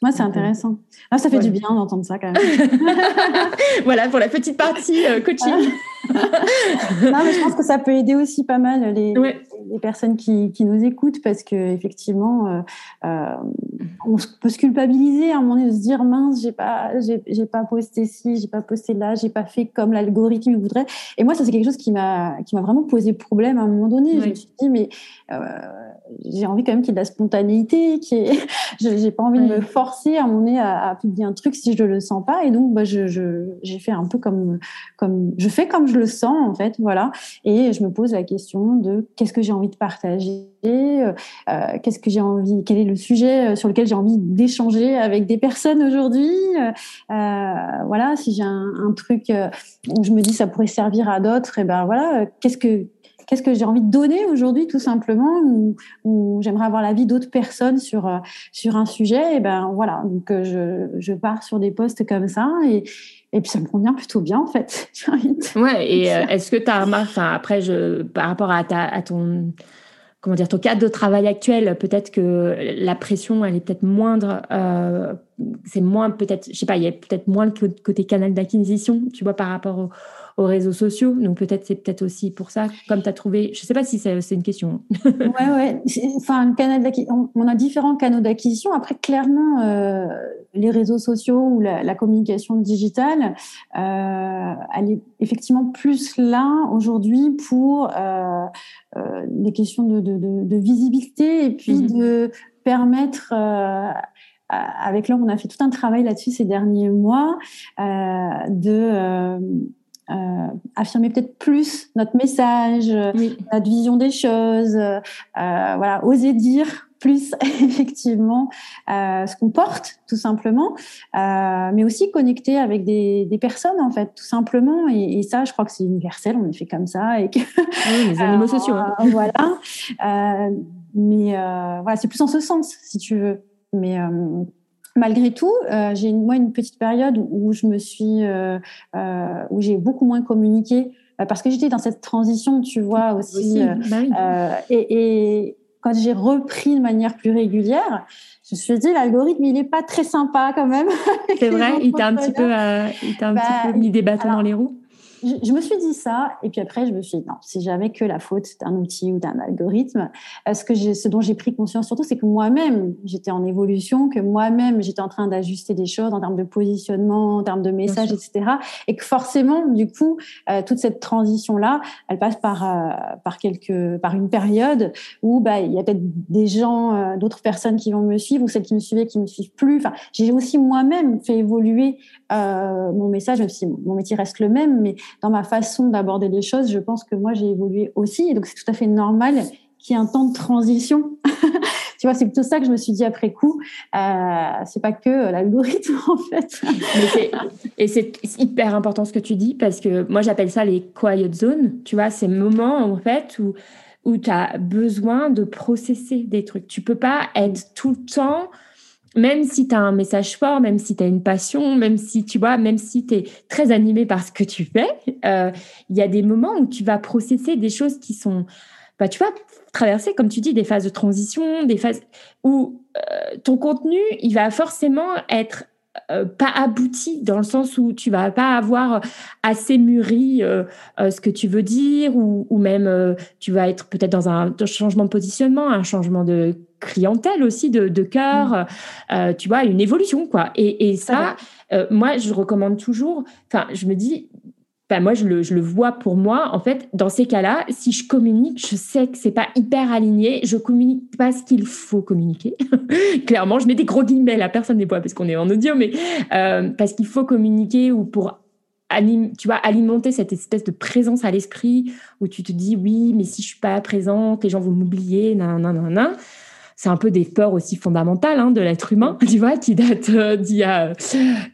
Ouais, c'est intéressant. Ah, ça fait du bien d'entendre ça quand même. voilà pour la petite partie euh, coaching. non, mais je pense que ça peut aider aussi pas mal les, les personnes qui, qui, nous écoutent parce que effectivement, euh, euh, on peut se culpabiliser à un moment donné de se dire mince, j'ai pas, j'ai pas posté ci, j'ai pas posté là, j'ai pas fait comme l'algorithme voudrait. Et moi, ça c'est quelque chose qui m'a qui m'a vraiment posé problème à un moment donné. Je me suis dit mais j'ai envie quand même qu'il y ait de la spontanéité, qui est, j'ai pas envie de me forcer à mon nez à, publier un truc si je le sens pas. Et donc, bah, je, j'ai fait un peu comme, comme, je fais comme je le sens en fait, voilà. Et je me pose la question de qu'est-ce que j'ai envie de partager, euh, qu'est-ce que j'ai envie, quel est le sujet euh, sur lequel j'ai envie d'échanger avec des personnes aujourd'hui. Euh, voilà, si j'ai un, un, truc où je me dis ça pourrait servir à d'autres, et ben voilà, qu'est-ce que qu'est-ce que j'ai envie de donner aujourd'hui tout simplement ou, j'aimerais avoir l'avis d'autres personnes sur euh, sur un sujet et ben voilà donc euh, je, je pars sur des postes comme ça et et puis ça me convient plutôt bien en fait. ouais, et euh, est-ce que tu as remarqué, enfin après, je, par rapport à, ta, à ton, comment dire, ton cadre de travail actuel, peut-être que la pression, elle est peut-être moindre, c'est moins peut-être, je sais pas, il y a peut-être moins le côté canal d'acquisition, tu vois, par rapport au, aux réseaux sociaux. Donc peut-être c'est peut-être aussi pour ça, comme tu as trouvé, je ne sais pas si c'est une question. ouais, ouais. Enfin, canal on, on, a différents canaux d'acquisition. Après, clairement, euh, les réseaux sociaux ou la, communication digitale, euh, elle est effectivement plus là aujourd'hui pour euh, des questions de, visibilité et puis mhm. de permettre avec l'homme, on a fait tout un travail là-dessus ces derniers mois, de euh, affirmer peut-être plus notre message, notre vision des choses, euh, voilà, oser dire plus effectivement euh, ce qu'on porte tout simplement, euh, mais aussi connecter avec des, des, personnes en fait tout simplement. Et, et ça, je crois que c'est universel, on est fait comme ça et que oui, les animaux sociaux. Hein. voilà, mais voilà, c'est plus en ce sens si tu veux. Mais malgré tout, euh, j'ai moi une petite période où je me suis, euh, euh, où j'ai beaucoup moins communiqué parce que j'étais dans cette transition, tu vois aussi. Bah et, et, quand j'ai repris de manière plus régulière, je me suis dit l'algorithme il est pas très sympa quand même. C'est vrai, il t'a un petit peu, il t'a un petit bah, peu mis des bâtons dans les roues je, me suis dit ça, et puis après, je me suis dit, non, c'est jamais que la faute d'un outil ou d'un algorithme. Euh, ce, que ce dont j'ai pris conscience surtout, c'est que moi-même, j'étais en évolution, que moi-même, j'étais en train d'ajuster des choses en termes de positionnement, en termes de messages, etc. Et que forcément, du coup, euh, toute cette transition-là, elle passe par, euh, par, quelques, par une période où bah, il y a peut-être des gens, d'autres personnes qui vont me suivre, ou celles qui me suivaient qui me suivent plus. Enfin, j'ai aussi moi-même fait évoluer mon message, même si mon métier reste le même, mais dans ma façon d'aborder les choses, je pense que moi, j'ai évolué aussi. Et donc, c'est tout à fait normal qu'il y ait un temps de transition. tu vois, c'est plutôt ça que je me suis dit après coup. Euh, c'est pas que l'algorithme, en fait. et c'est hyper important ce que tu dis parce que moi, j'appelle ça les quiet zones. Tu vois, ces moments, en fait, où, où tu as besoin de processer des trucs. Tu peux pas être tout le temps même si tu as un message fort, même si tu as une passion, même si tu vois, même si tu es très animé par ce que tu fais, euh, il y a des moments où tu vas processer des choses qui sont, bah, tu vas traverser, comme tu dis, des phases de transition, des phases où euh, ton contenu, il va forcément être euh, pas abouti dans le sens où tu vas pas avoir assez mûri ce que tu veux dire ou, ou même tu vas être peut-être dans un changement de positionnement, un changement de clientèle aussi de, de cœur, mm. euh, tu vois, une évolution quoi. Et, et ça, euh, moi, je recommande toujours. Enfin, je me dis, ben moi, je le, je le, vois pour moi. En fait, dans ces cas-là, si je communique, je sais que c'est pas hyper aligné. Je communique pas ce qu'il faut communiquer. Clairement, je mets des gros guillemets. La personne n'est pas parce qu'on est en audio, mais euh, parce qu'il faut communiquer ou pour tu vois, alimenter cette espèce de présence à l'esprit où tu te dis oui, mais si je suis pas présente, les gens vont m'oublier, nan, nan, nan, nan c'est un peu des peurs aussi fondamentales hein, de l'être humain, tu vois, qui datent euh, d'il y a,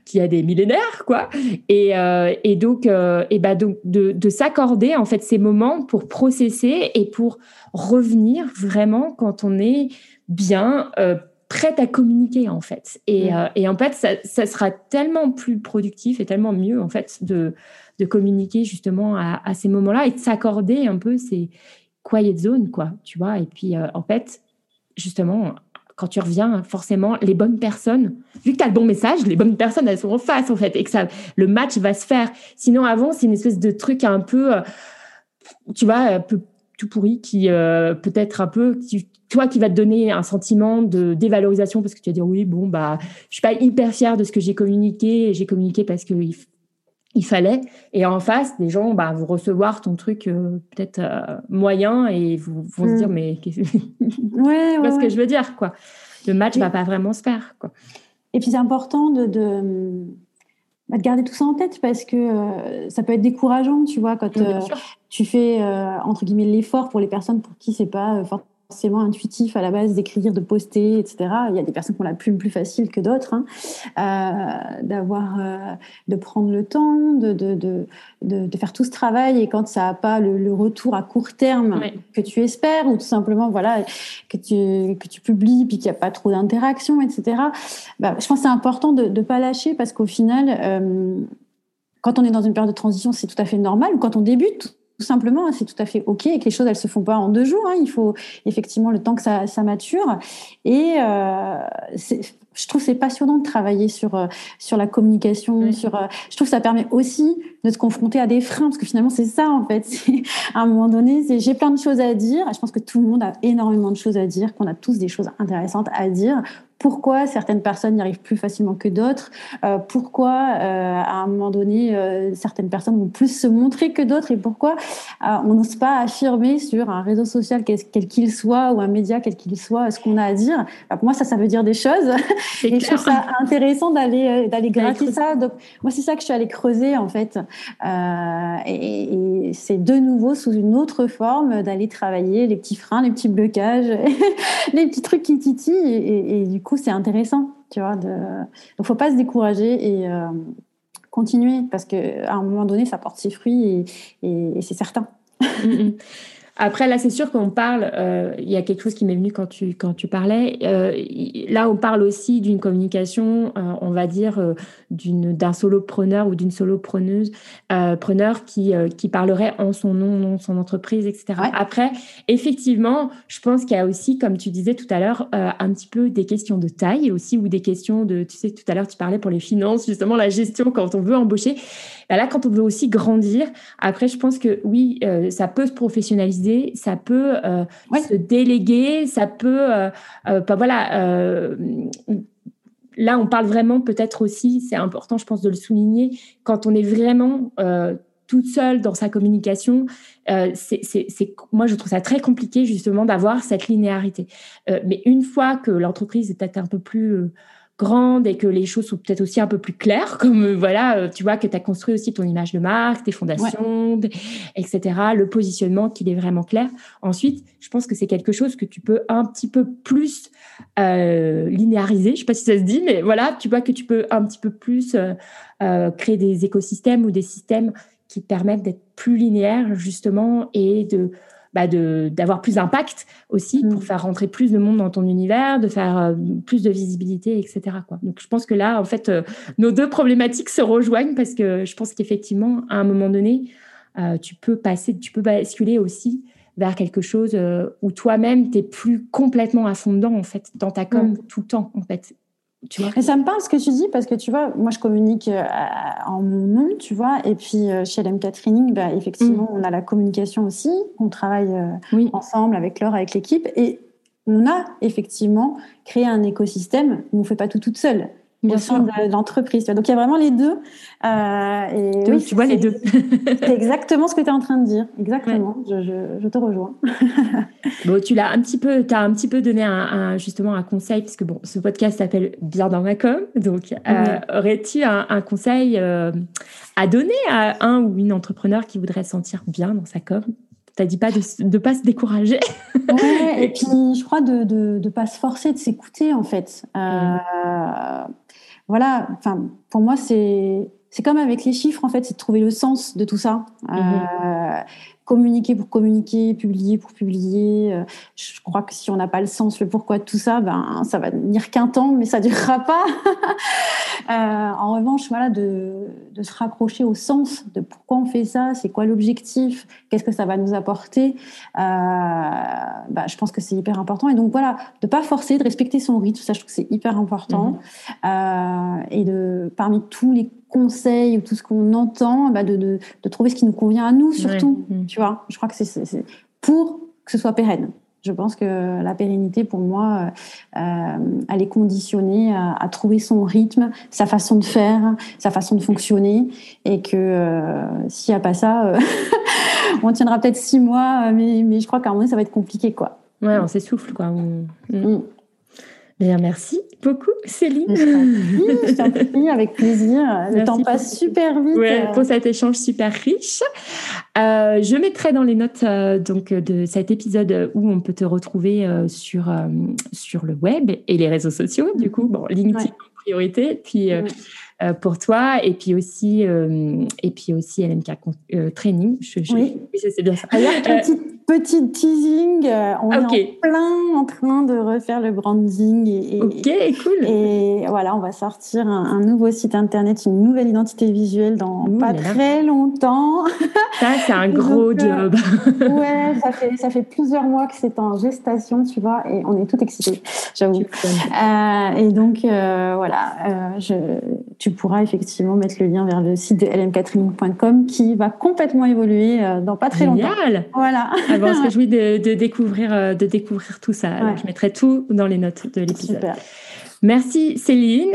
qui a des millénaires, quoi. Et, euh, et donc, euh, et bah donc de, de s'accorder en fait ces moments pour processer et pour revenir vraiment quand on est bien prête à communiquer en fait. Et, mmh. et en fait, ça, ça, sera tellement plus productif et tellement mieux en fait de, de communiquer justement à, à ces moments-là et de s'accorder un peu ces quiet zones, quoi, tu vois. Et puis, en fait, justement, quand tu reviens, forcément, les bonnes personnes, vu que tu as le bon message, les bonnes personnes, elles sont en face, en fait, et que ça, le match va se faire. Sinon, avant, c'est une espèce de truc un peu, euh, tu vois, un peu tout pourri, qui euh, peut-être un peu, toi, qui va te donner un sentiment de dévalorisation, parce que tu vas dire, oui, bon, bah, je suis pas hyper fière de ce que j'ai communiqué, j'ai communiqué parce que il fallait. Et en face, des gens bah, vont recevoir ton truc euh, peut-être moyen et vont se dire mais qu'est-ce ouais, ouais, ce que je veux dire quoi. Le match ne va pas vraiment se faire quoi. Et puis c'est important de, de, bah, de, garder tout ça en tête parce que ça peut être décourageant, tu vois, quand tu fais entre guillemets l'effort pour les personnes pour qui c'est pas forcément forcément intuitif à la base d'écrire, de poster, etc. Il y a des personnes qui ont la plume plus facile que d'autres, hein. euh, d'avoir, euh, de prendre le temps, de, de, de, de, faire tout ce travail et quand ça n'a pas le, retour à court terme que tu espères ou tout simplement voilà que tu que tu publies puis qu'il n'y a pas trop d'interaction, etc. Bah, je pense que c'est important de ne pas lâcher parce qu'au final euh, quand on est dans une période de transition, c'est tout à fait normal. Ou quand on débute, tout simplement, c'est tout à fait OK et que les choses, elles se font pas en deux jours. Hein. Il faut effectivement le temps que ça, ça mature. Et euh, je trouve c'est passionnant de travailler sur euh, sur la communication. Sur, euh, je trouve que ça permet aussi de se confronter à des freins parce que finalement c'est ça en fait. À un moment donné, c'est j'ai plein de choses à dire. Et je pense que tout le monde a énormément de choses à dire, qu'on a tous des choses intéressantes à dire pourquoi certaines personnes y arrivent plus facilement que d'autres, euh, pourquoi euh, à un moment donné euh, certaines personnes vont plus se montrer que d'autres et pourquoi on n'ose pas affirmer sur un réseau social quel qu'il soit ou un média quel qu'il soit ce qu'on a à dire. Bah, pour moi ça ça veut dire des choses. Et je trouve ça intéressant d'aller d'aller gratter ça. Donc moi c'est ça que je suis allée creuser en fait. Et, et c'est de nouveau sous une autre forme d'aller travailler les petits freins, les petits blocages, les petits trucs qui titillent. Et, et du coup, c'est intéressant, tu vois. De... Donc, faut pas se décourager et euh, continuer parce qu'à un moment donné, ça porte ses fruits et, c'est certain. Après, là, c'est sûr qu'on parle, euh, il y a quelque chose qui m'est venu quand tu, quand tu parlais. Euh, là, on parle aussi d'une communication, euh, on va dire, d'une, d'un solopreneur ou d'une solopreneuse, preneur qui, qui parlerait en son nom, non son entreprise, etc. Après, effectivement, je pense qu'il y a aussi, comme tu disais tout à l'heure, un petit peu des questions de taille aussi ou des questions de, tu sais, tout à l'heure, tu parlais pour les finances, justement, la gestion quand on veut embaucher. Bah là, quand on veut aussi grandir, après, je pense que oui, ça peut se professionnaliser ça peut euh, se déléguer, ça peut, euh, euh, pas voilà. là, on parle vraiment peut-être aussi, c'est important, je pense, de le souligner, quand on est vraiment toute seule dans sa communication, c'est, moi je trouve ça très compliqué justement d'avoir cette linéarité. mais une fois que l'entreprise est peut-être un peu plus grande et que les choses sont peut-être aussi un peu plus claires, comme euh, voilà, euh, tu vois que tu as construit aussi ton image de marque, tes fondations, etc., le positionnement qu'il est vraiment clair. Ensuite, je pense que c'est quelque chose que tu peux un petit peu plus euh, linéariser, je sais pas si ça se dit, mais voilà, tu vois que tu peux un petit peu plus euh, créer des écosystèmes ou des systèmes qui te permettent d'être plus linéaires justement et de bah d'avoir plus d'impact aussi pour mm. faire rentrer plus de monde dans ton univers, de faire euh, plus de visibilité, etc. Quoi. Donc je pense que là, en fait, euh, nos deux problématiques se rejoignent parce que je pense qu'effectivement, à un moment donné, euh, tu peux passer, tu peux basculer aussi vers quelque chose où toi-même, tu es plus complètement à fond dedans, en fait, dans ta com mm. tout le temps, en fait. Et ça me parle ce que tu dis parce que tu vois, moi je communique euh, en mon nom, tu vois, et puis euh, chez LMK Training, bah, effectivement, mm. on a la communication aussi, on travaille euh, ensemble avec Laure, avec l'équipe, et on a effectivement créé un écosystème où on fait pas tout toute seule. Bien sûr. de l'entreprise. Donc il y a vraiment les deux. Euh, et oui, tu vois les deux. c'est exactement ce que tu es en train de dire. Exactement. Je, je, je, te rejoins. bon, tu l'as un petit peu, as un petit peu donné un, justement un conseil puisque bon, ce podcast s'appelle Bien dans ma com. Donc, euh, aurais-tu un, un, conseil euh, à donner à un ou une entrepreneur qui voudrait se sentir bien dans sa com? T'as dit pas de ne pas se décourager. ouais, et puis je crois de ne de, pas se forcer, de s'écouter en fait. Euh, voilà, enfin, pour moi, c'est c'est comme avec les chiffres, en fait, c'est de trouver le sens de tout ça. Mhm. Euh, communiquer pour communiquer, publier pour publier. Euh, je crois que si on n'a pas le sens, le pourquoi de tout ça, ben ça va tenir qu'un temps, mais ça durera pas. euh, en revanche, voilà, de, de, se raccrocher au sens de pourquoi on fait ça, c'est quoi l'objectif, qu'est-ce que ça va nous apporter. Euh, bah, je pense que c'est hyper important. Et donc voilà, de pas forcer, de respecter son rythme, ça je trouve que c'est hyper important. Mhm. Euh, et de parmi tous les conseils ou tout ce qu'on entend, bah de, de, de, trouver ce qui nous convient à nous surtout. Mm. Tu vois, je crois que c'est pour que ce soit pérenne. Je pense que la pérennité, pour moi, elle est conditionnée à, trouver son rythme, sa façon de faire, sa façon de fonctionner, et que s'il n'y a pas ça, on tiendra peut-être six mois, mais, mais je crois qu'à un moment, ça va être compliqué, quoi. Ouais, on s'essouffle, quoi. Mm. Bien, merci beaucoup, Céline. Je t'en prie, avec plaisir. Le temps passe super vite. Ouais, pour cet échange super riche. Euh, je mettrai dans les notes euh, donc de cet épisode où on peut te retrouver euh, sur sur le web et les réseaux sociaux. Du coup, bon, LinkedIn en priorité, puis pour toi, et puis aussi et puis aussi LMK Training. oui, c'est bien ça. Alors, petit teasing. Euh, on est en plein en train de refaire le branding. Et, ok, cool. Et voilà, on va sortir un, nouveau site internet, une nouvelle identité visuelle dans pas très longtemps. Ça, c'est un gros euh, job. ouais, ça fait, ça fait plusieurs mois que c'est en gestation, tu vois, et on est tout excités, j'avoue. Euh, et donc, voilà, je, tu pourras effectivement mettre le lien vers le site de lmcatraining.com qui va complètement évoluer dans pas très longtemps. Génial. Voilà. On se réjouit de, de, découvrir, euh, de découvrir tout ça. je mettrai tout dans les notes de l'épisode. Merci Céline.